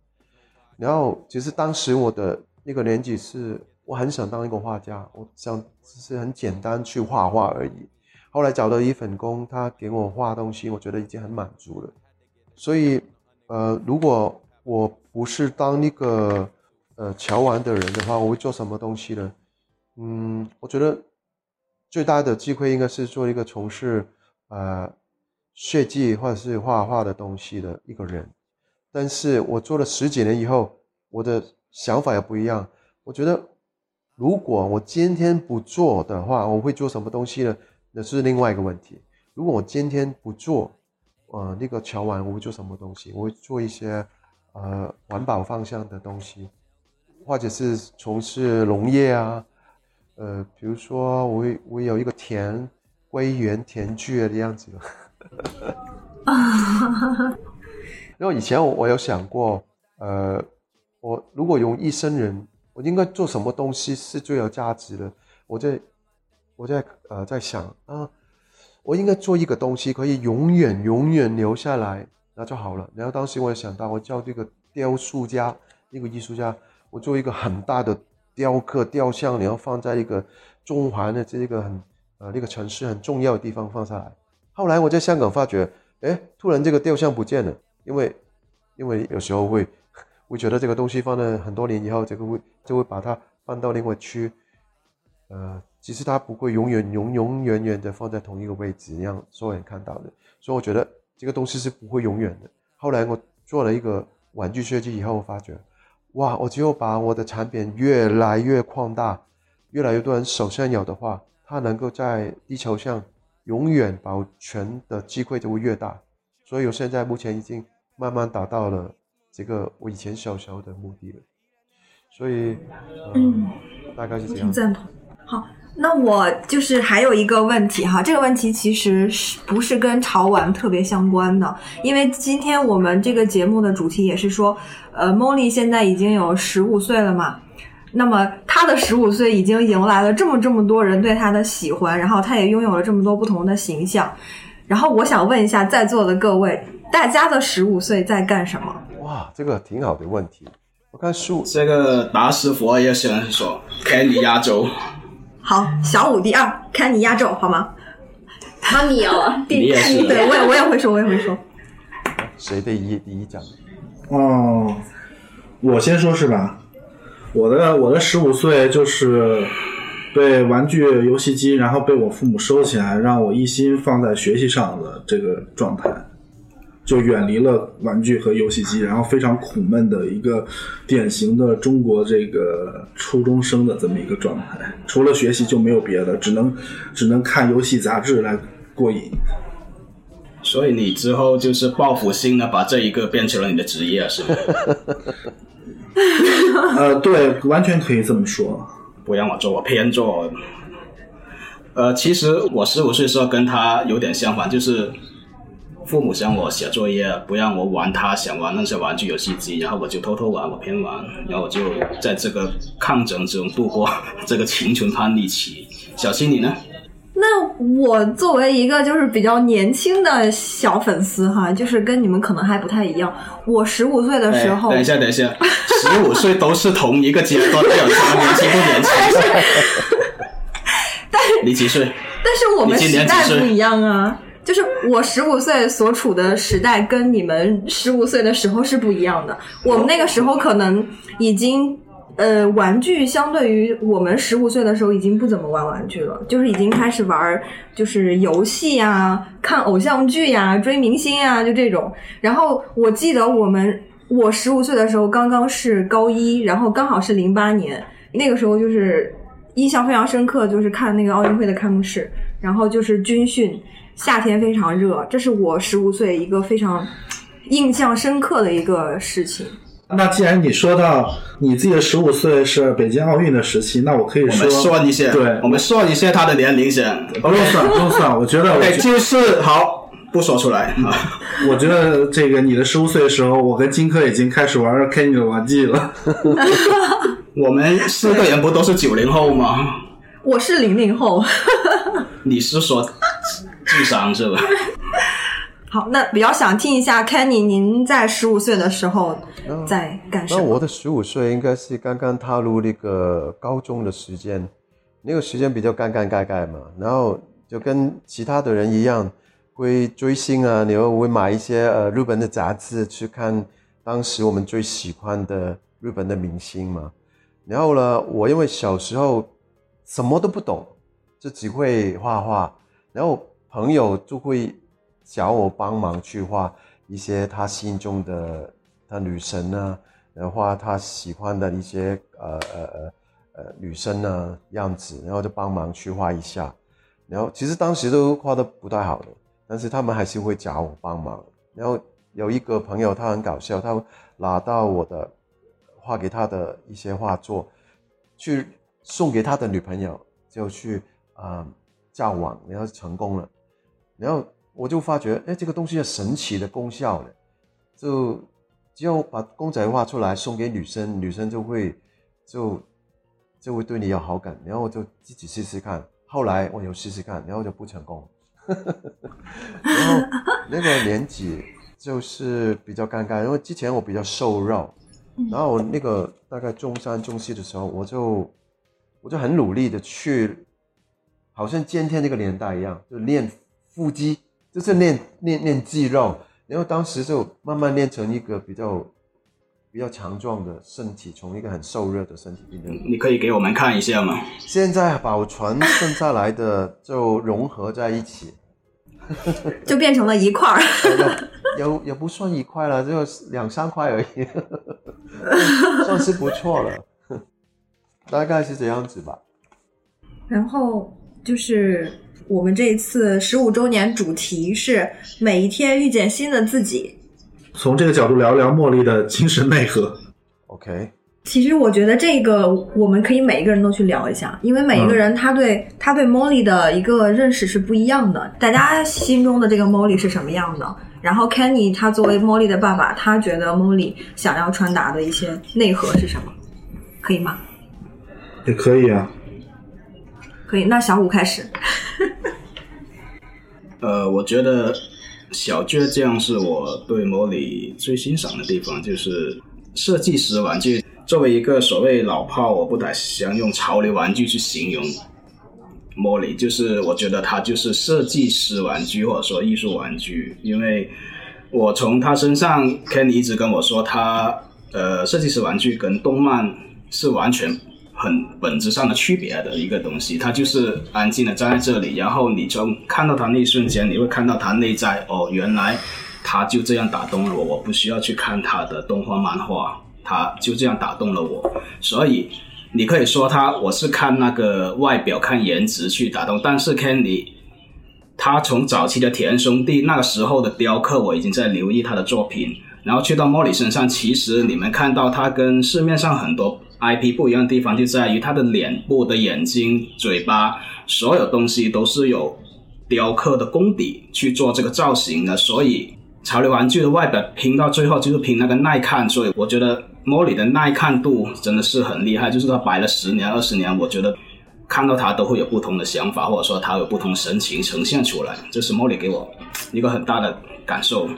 然后其实当时我的那个年纪是，我很想当一个画家，我想只是很简单去画画而已。后来找到一份工，他给我画东西，我觉得已经很满足了。所以，呃，如果我不是当那个呃桥玩的人的话，我会做什么东西呢？嗯，我觉得。最大的机会应该是做一个从事呃设计或者是画画的东西的一个人，但是我做了十几年以后，我的想法也不一样。我觉得，如果我今天不做的话，我会做什么东西呢？那是另外一个问题。如果我今天不做，呃，那个桥完我会做什么东西？我会做一些呃环保方向的东西，或者是从事农业啊，呃，比如说我我有一个田归园田具的样子。因为以前我我有想过，呃，我如果用一生人，我应该做什么东西是最有价值的？我在我在呃在想啊，我应该做一个东西可以永远永远留下来，那就好了。然后当时我也想到，我叫这个雕塑家，一个艺术家，我做一个很大的雕刻雕像，然后放在一个中环的这个很呃那个城市很重要的地方放下来。后来我在香港发觉，哎，突然这个雕像不见了，因为，因为有时候会，会觉得这个东西放了很多年以后，这个会就会把它放到另外区，呃，其实它不会永远永永远远的放在同一个位置，让所有人看到的。所以我觉得这个东西是不会永远的。后来我做了一个玩具设计以后，我发觉，哇，我只有把我的产品越来越扩大，越来越多人手上有的话，它能够在地球上。永远保全的机会就会越大，所以我现在目前已经慢慢达到了这个我以前小时候的目的了。所以，嗯，大概是这样。挺赞同。好，那我就是还有一个问题哈，这个问题其实是不是跟潮玩特别相关的？因为今天我们这个节目的主题也是说，呃，Molly 现在已经有十五岁了嘛。那么他的十五岁已经迎来了这么这么多人对他的喜欢，然后他也拥有了这么多不同的形象。然后我想问一下在座的各位，大家的十五岁在干什么？哇，这个挺好的问题。我看十五，这个达斯佛也喜欢说看你压轴。好，小五第二，看你压轴好吗？好，你哦，你也是，对我也我也会说，我也会说。谁第一第一讲？哦，我先说是吧？我的我的十五岁就是被玩具游戏机，然后被我父母收起来，让我一心放在学习上的这个状态，就远离了玩具和游戏机，然后非常苦闷的一个典型的中国这个初中生的这么一个状态，除了学习就没有别的，只能只能看游戏杂志来过瘾。所以你之后就是报复性的把这一个变成了你的职业，是吗？呃，对，完全可以这么说。不让我做，我偏做。呃，其实我十五岁时候跟他有点相反，就是父母想我写作业，不让我玩他想玩那些玩具游戏机，然后我就偷偷玩，我偏玩，然后我就在这个抗争中度过这个青春叛逆期。小新，你呢？那我作为一个就是比较年轻的小粉丝哈，就是跟你们可能还不太一样。我十五岁的时候，等一下，等一下，十五岁都是同一个阶段，没有什么年轻不年轻。但是你几岁？但是我们时代不一样啊，就是我十五岁所处的时代跟你们十五岁的时候是不一样的。我们那个时候可能已经。呃，玩具相对于我们十五岁的时候已经不怎么玩玩具了，就是已经开始玩就是游戏呀、看偶像剧呀、追明星呀，就这种。然后我记得我们我十五岁的时候刚刚是高一，然后刚好是零八年，那个时候就是印象非常深刻，就是看那个奥运会的开幕式，然后就是军训，夏天非常热，这是我十五岁一个非常印象深刻的一个事情。那既然你说到你自己的十五岁是北京奥运的时期，那我可以说，说一下，对，我们说一下他的年龄先，不用算，不用算，我觉得，OK，就是好，不说出来啊。我觉得这个你的十五岁的时候，我跟金科已经开始玩 Kenny 的玩具了。我们四个人不都是九零后吗？我是零零后。你是说智商是吧？好，那比较想听一下 Kenny，您在十五岁的时候在干什么？那我的十五岁应该是刚刚踏入那个高中的时间，那个时间比较尴尴尬尬嘛，然后就跟其他的人一样，会追星啊，然后会买一些呃日本的杂志去看当时我们最喜欢的日本的明星嘛。然后呢，我因为小时候什么都不懂，就只会画画，然后朋友就会。找我帮忙去画一些他心中的他女神啊，然后画他喜欢的一些呃呃呃呃女生呢样子，然后就帮忙去画一下。然后其实当时都画的不太好的，但是他们还是会找我帮忙。然后有一个朋友他很搞笑，他拿到我的画给他的一些画作，去送给他的女朋友，就去啊交往，然后成功了。然后我就发觉，哎，这个东西有神奇的功效的，就只要把公仔画出来送给女生，女生就会就就会对你有好感。然后我就自己试试看。后来我有试试看，然后就不成功。然后那个年纪就是比较尴尬，因为之前我比较瘦肉，然后我那个大概中三中四的时候，我就我就很努力的去，好像今天这个年代一样，就练腹肌，就是练练练肌肉，然后当时就慢慢练成一个比较。比较强壮的身体，从一个很瘦弱的身体变成。你可以给我们看一下吗？现在保存剩下来的就融合在一起，就变成了一块儿。也也不算一块了，就两三块而已，算是不错了。大概是这样子吧。然后就是我们这一次十五周年主题是每一天遇见新的自己。从这个角度聊聊茉莉的精神内核。OK，其实我觉得这个我们可以每一个人都去聊一下，因为每一个人他对他对茉莉的一个认识是不一样的。大家心中的这个茉莉是什么样的？然后 Kenny 他作为茉莉的爸爸，他觉得茉莉想要传达的一些内核是什么？可以吗？也可以啊。可以，那小五开始。呃，我觉得。小倔强是我对茉莉最欣赏的地方，就是设计师玩具。作为一个所谓老炮，我不太想用潮流玩具去形容茉莉，就是我觉得它就是设计师玩具或者说艺术玩具。因为我从他身上，Ken 一直跟我说，他呃，设计师玩具跟动漫是完全。很本质上的区别的一个东西，它就是安静的站在这里，然后你从看到它那一瞬间，你会看到它内在哦，原来它就这样打动了我，我不需要去看它的动画漫画，它就这样打动了我。所以你可以说他，我是看那个外表、看颜值去打动，但是 Kenny 他从早期的田兄弟那个时候的雕刻，我已经在留意他的作品，然后去到莫里身上，其实你们看到他跟市面上很多。IP 不一样的地方就在于他的脸部的眼睛、嘴巴，所有东西都是有雕刻的功底去做这个造型的。所以潮流玩具的外表拼到最后就是拼那个耐看。所以我觉得 Molly 的耐看度真的是很厉害，就是他摆了十年、二十年，我觉得看到他都会有不同的想法，或者说他有不同神情呈现出来。这是莫里给我一个很大的感受。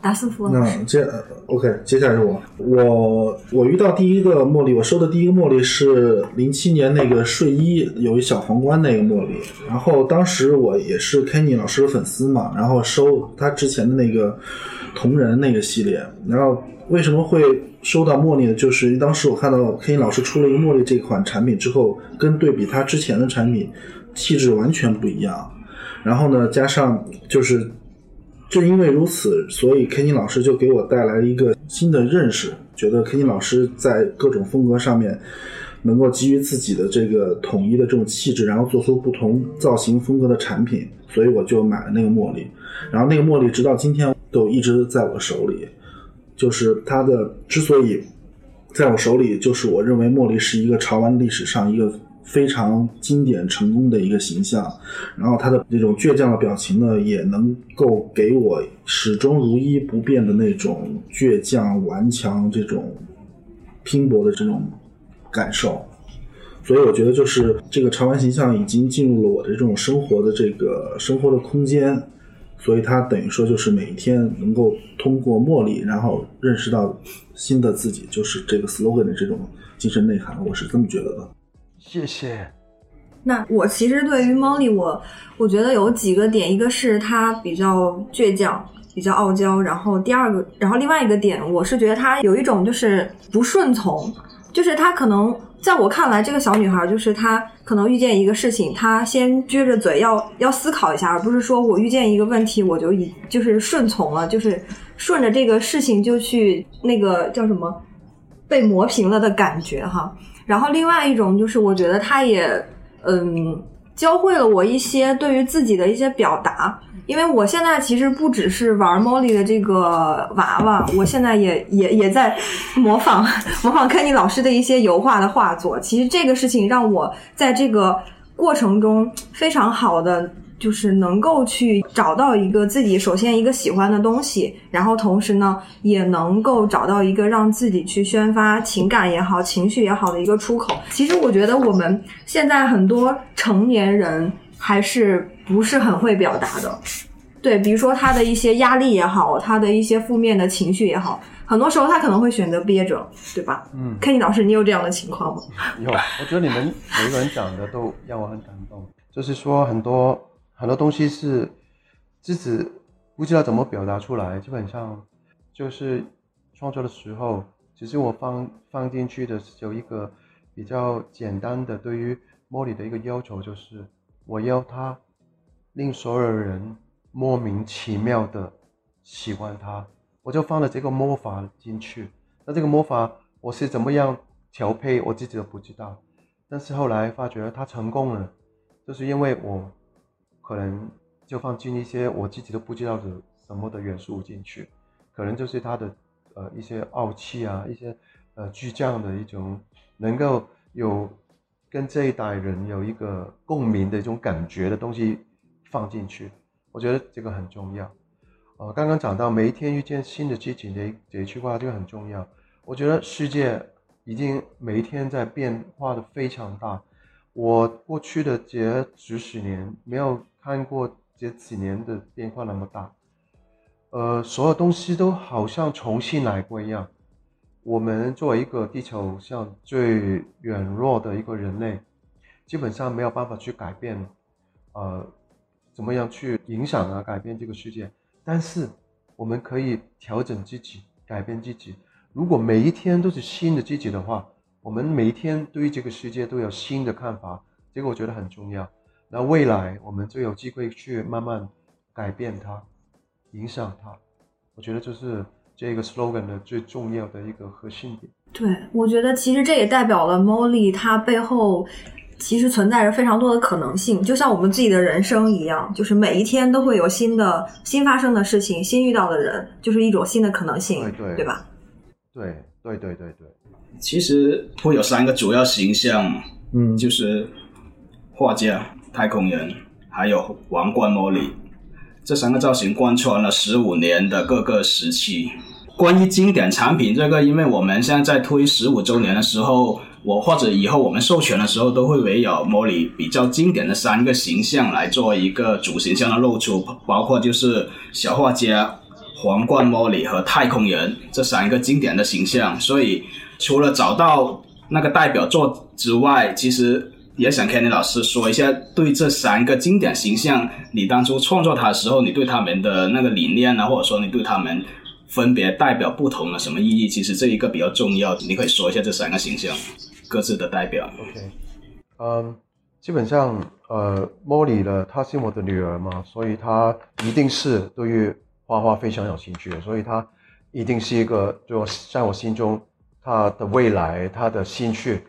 达斯夫。那接 OK，接下来是我，我我遇到第一个茉莉，我收的第一个茉莉是零七年那个睡衣有一小皇冠那个茉莉，然后当时我也是 Kenny 老师的粉丝嘛，然后收他之前的那个同人那个系列，然后为什么会收到茉莉呢？就是当时我看到 Kenny 老师出了一个茉莉这款产品之后，跟对比他之前的产品，气质完全不一样，然后呢，加上就是。正因为如此，所以 Kenny 老师就给我带来了一个新的认识，觉得 Kenny 老师在各种风格上面能够基于自己的这个统一的这种气质，然后做出不同造型风格的产品，所以我就买了那个茉莉。然后那个茉莉直到今天都一直在我手里，就是它的之所以在我手里，就是我认为茉莉是一个潮玩历史上一个。非常经典成功的一个形象，然后他的那种倔强的表情呢，也能够给我始终如一不变的那种倔强顽强、这种拼搏的这种感受。所以我觉得，就是这个潮玩形象已经进入了我的这种生活的这个生活的空间，所以它等于说就是每一天能够通过茉莉，然后认识到新的自己，就是这个 slogan 的这种精神内涵，我是这么觉得的。谢谢。那我其实对于 Molly，我我觉得有几个点，一个是她比较倔强，比较傲娇，然后第二个，然后另外一个点，我是觉得她有一种就是不顺从，就是她可能在我看来，这个小女孩就是她可能遇见一个事情，她先撅着嘴要要思考一下，而不是说我遇见一个问题我就以就是顺从了，就是顺着这个事情就去那个叫什么。被磨平了的感觉哈。然后另外一种就是，我觉得他也嗯教会了我一些对于自己的一些表达，因为我现在其实不只是玩 Molly 的这个娃娃，我现在也也也在模仿 模仿 Kenny 老师的一些油画的画作。其实这个事情让我在这个过程中非常好的。就是能够去找到一个自己首先一个喜欢的东西，然后同时呢，也能够找到一个让自己去宣发情感也好、情绪也好的一个出口。其实我觉得我们现在很多成年人还是不是很会表达的。对，比如说他的一些压力也好，他的一些负面的情绪也好，很多时候他可能会选择憋着，对吧？嗯，Kenny 老师，你有这样的情况吗？有，我觉得你们每个人讲的都让我很感动，就是说很多。很多东西是自己不知道怎么表达出来，基本上就是创作的时候，其实我放放进去的是有一个比较简单的对于茉莉的一个要求，就是我要他令所有人莫名其妙的喜欢他，我就放了这个魔法进去。那这个魔法我是怎么样调配，我自己都不知道。但是后来发觉他成功了，就是因为我。可能就放进一些我自己都不知道的什么的元素进去，可能就是他的呃一些傲气啊，一些呃倔强的一种，能够有跟这一代人有一个共鸣的一种感觉的东西放进去，我觉得这个很重要。呃，刚刚讲到每一天遇见新的激情的这一句话，这个很重要。我觉得世界已经每一天在变化的非常大，我过去的这几十年没有。看过这几年的变化那么大，呃，所有东西都好像重新来过一样。我们作为一个地球上最软弱的一个人类，基本上没有办法去改变，呃，怎么样去影响啊改变这个世界？但是我们可以调整自己，改变自己。如果每一天都是新的自己的话，我们每一天对于这个世界都有新的看法，这个我觉得很重要。那未来我们就有机会去慢慢改变它，影响它。我觉得这是这个 slogan 的最重要的一个核心点。对，我觉得其实这也代表了 Molly 它背后其实存在着非常多的可能性，就像我们自己的人生一样，就是每一天都会有新的新发生的事情，新遇到的人，就是一种新的可能性，对对，对吧？对对对对对。其实会有三个主要形象，嗯，就是画家。太空人，还有王冠茉莉，这三个造型贯穿了十五年的各个时期。关于经典产品这个，因为我们现在在推十五周年的时候，我或者以后我们授权的时候，都会围绕茉莉比较经典的三个形象来做一个主形象的露出，包括就是小画家、皇冠茉莉和太空人这三个经典的形象。所以，除了找到那个代表作之外，其实。也想 Kenny 老师说一下，对这三个经典形象，你当初创作它的时候，你对他们的那个理念呢，或者说你对他们分别代表不同的什么意义？其实这一个比较重要，你可以说一下这三个形象各自的代表。OK，嗯，基本上，呃，Molly 呢，她是我的女儿嘛，所以她一定是对于画画非常有兴趣的，所以她一定是一个，就在我心中，她的未来，她的兴趣。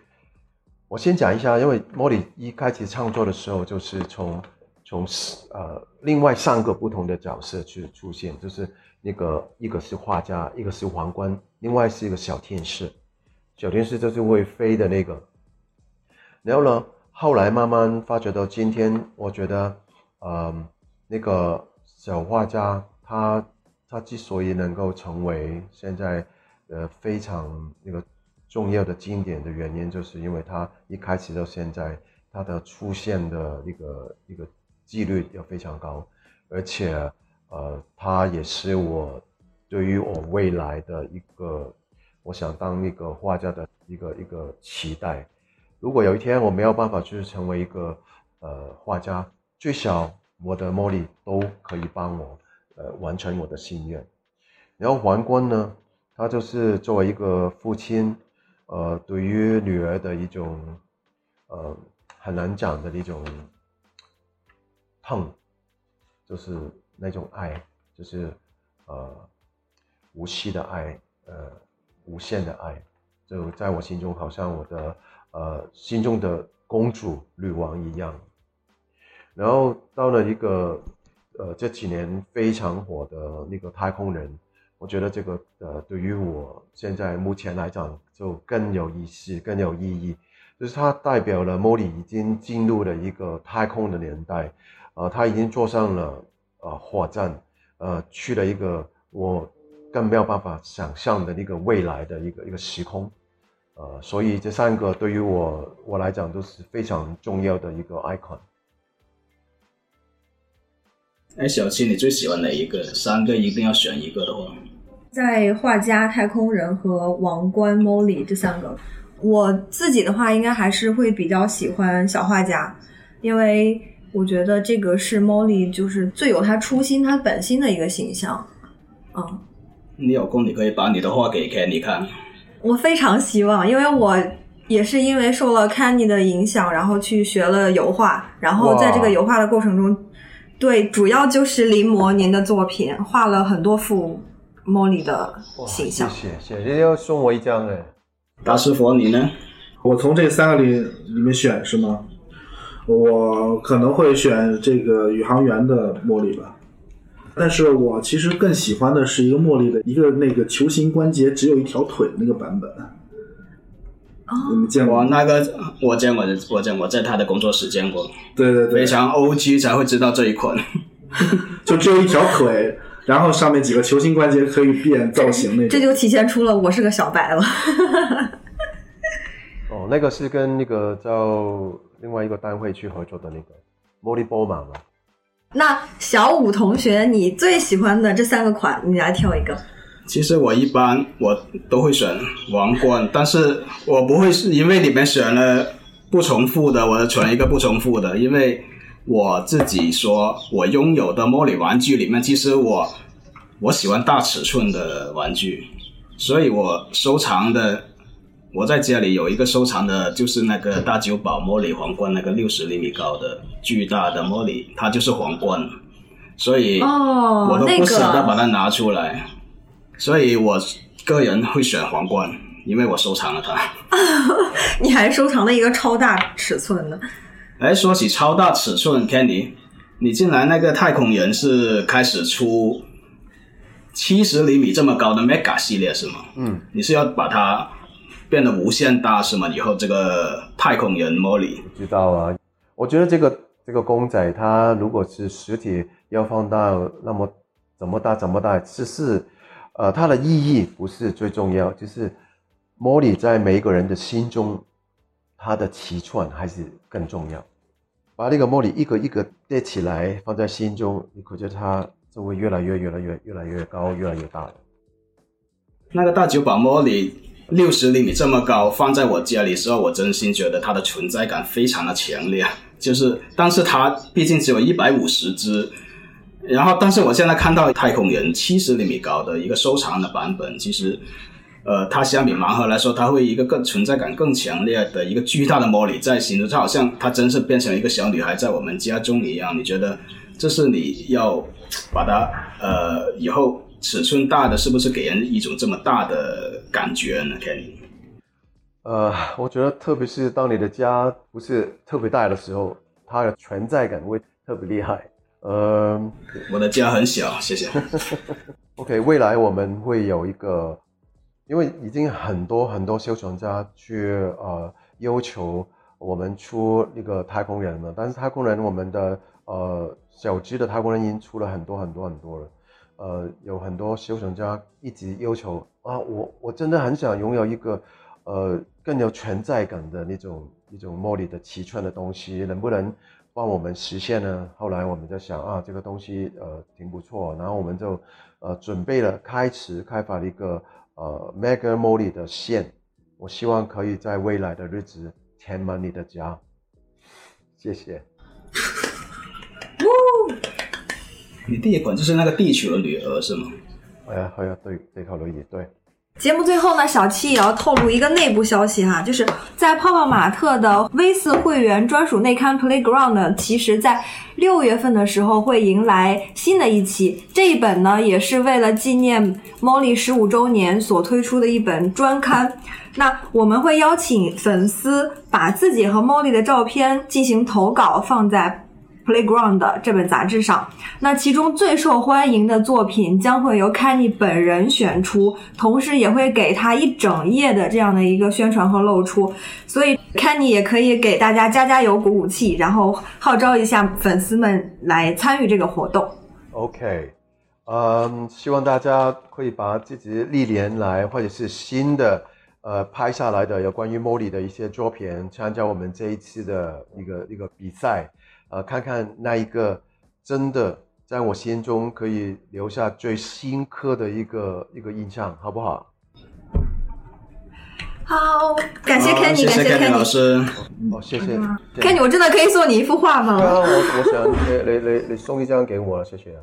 我先讲一下，因为莫里一开始创作的时候，就是从从呃另外三个不同的角色去出现，就是那个一个是画家，一个是皇冠，另外是一个小天使，小天使就是会飞的那个。然后呢，后来慢慢发觉到今天，我觉得，呃，那个小画家他他之所以能够成为现在呃非常那个。重要的经典的原因，就是因为他一开始到现在，他的出现的一个一个几率要非常高，而且，呃，他也是我对于我未来的一个，我想当一个画家的一个一个期待。如果有一天我没有办法去成为一个呃画家，最少我的茉莉都可以帮我呃完成我的心愿。然后皇冠呢，他就是作为一个父亲。呃，对于女儿的一种，呃，很难讲的一种痛，就是那种爱，就是呃，无息的爱，呃，无限的爱，就在我心中好像我的呃心中的公主女王一样。然后到了一个呃这几年非常火的那个太空人，我觉得这个呃对于我现在目前来讲就更有意思、更有意义，就是它代表了莫里已经进入了一个太空的年代，呃，他已经坐上了呃火箭，呃，去了一个我更没有办法想象的那个未来的一个一个时空，呃，所以这三个对于我我来讲都是非常重要的一个 icon。哎，小七，你最喜欢哪一个？三个一定要选一个的话，在画家、太空人和王冠 Molly 这三个，我自己的话应该还是会比较喜欢小画家，因为我觉得这个是 Molly 就是最有他初心、他本心的一个形象。嗯，你有空你可以把你的画给 Kenny 看。我非常希望，因为我也是因为受了 Kenny 的影响，然后去学了油画，然后在这个油画的过程中。对，主要就是临摹您的作品，画了很多幅莫莉的形象。谢谢，谢谢，要送我一张哎。大师傅，你呢？我从这三个里里面选是吗？我可能会选这个宇航员的茉莉吧。但是我其实更喜欢的是一个茉莉的一个那个球形关节只有一条腿那个版本。你们见过那个？我见过，我见过，在他的工作室见过。对对对，非常 O G 才会知道这一款，就只有一条腿，然后上面几个球形关节可以变造型那种。这就体现出了我是个小白了。哦，那个是跟那个叫另外一个单位去合作的那个 Molly Bowman 吗？那小五同学，你最喜欢的这三个款，你来挑一个。其实我一般我都会选王冠，但是我不会是因为里面选了不重复的，我选一个不重复的，因为我自己说我拥有的茉莉玩具里面，其实我我喜欢大尺寸的玩具，所以我收藏的我在家里有一个收藏的就是那个大酒保茉莉皇冠，那个六十厘米高的巨大的茉莉，它就是皇冠，所以我都不舍得把它拿出来。所以，我个人会选皇冠，因为我收藏了它。你还收藏了一个超大尺寸的？哎，说起超大尺寸，Candy，你进来那个太空人是开始出七十厘米这么高的 Mega 系列是吗？嗯。你是要把它变得无限大是吗？以后这个太空人 Molly。知道啊，我觉得这个这个公仔，它如果是实体要放到那么怎么大怎么大，只是。呃，它的意义不是最重要，就是茉莉在每一个人的心中，它的尺寸还是更重要。把那个茉莉一个一个叠起来，放在心中，你可觉它就会越来越、越来越、越来越高、越来越大那个大酒保茉莉六十厘米这么高，放在我家里时候，我真心觉得它的存在感非常的强烈。就是，但是它毕竟只有一百五十只。然后，但是我现在看到太空人七十厘米高的一个收藏的版本，其实，呃，它相比盲盒来说，它会一个更存在感更强烈的一个巨大的魔力在心中，它好像它真是变成一个小女孩在我们家中一样。你觉得这是你要把它呃以后尺寸大的，是不是给人一种这么大的感觉呢？Kenny？呃，我觉得特别是当你的家不是特别大的时候，它的存在感会特别厉害。呃，我的家很小，谢谢。OK，未来我们会有一个，因为已经很多很多收藏家去呃要求我们出那个太空人了，但是太空人我们的呃小只的太空人已经出了很多很多很多了，呃，有很多收藏家一直要求啊，我我真的很想拥有一个呃更有存在感的那种一种茉莉的尺寸的东西，能不能？帮我们实现呢？后来我们在想啊，这个东西呃挺不错，然后我们就呃准备了开始开发了一个呃 Mega Molly 的线，我希望可以在未来的日子填满你的家。谢谢。你第一款就是那个地球的女儿是吗？哎呀，哎呀，对，地球女儿对。节目最后呢，小七也要透露一个内部消息哈，就是在泡泡玛特的 V 四会员专属内刊 Playground，其实在六月份的时候会迎来新的一期。这一本呢，也是为了纪念 Molly 十五周年所推出的一本专刊。那我们会邀请粉丝把自己和 Molly 的照片进行投稿，放在。Playground 这本杂志上，那其中最受欢迎的作品将会由 Kenny 本人选出，同时也会给他一整页的这样的一个宣传和露出，所以 Kenny 也可以给大家加加油、鼓鼓气，然后号召一下粉丝们来参与这个活动。OK，嗯，希望大家可以把自己历年来或者是新的呃拍下来的有关于 Molly 的一些作品，参加我们这一次的一个一个比赛。呃，看看那一个真的在我心中可以留下最深刻的一个一个印象，好不好？好，感谢 Kenny，感谢 Kenny 老师。哦，谢谢 Kenny，我真的可以送你一幅画吗？刚刚我我想你你你你送一张给我，谢谢啊。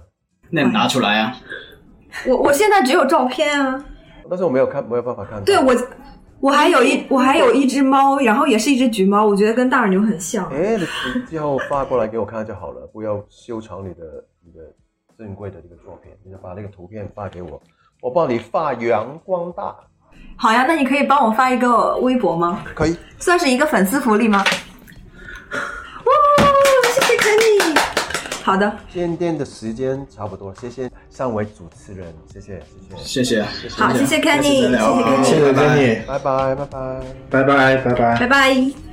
那你拿出来啊。我我现在只有照片啊。但是我没有看，没有办法看。对我。我还有一我还有一只猫，然后也是一只橘猫，我觉得跟大耳牛很像。哎，你最后发过来给我看就好了，不要收藏你的你的珍贵的这个作品，你就把那个图片发给我，我帮你发扬光大。好呀，那你可以帮我发一个微博吗？可以，算是一个粉丝福利吗？哇，谢谢肯尼。好的，今天的时间差不多，谢谢三位主持人，谢谢谢谢。谢谢，好谢谢 Kenny，谢谢 Kenny，谢谢 Kenny，拜拜拜拜。拜拜拜拜。拜拜。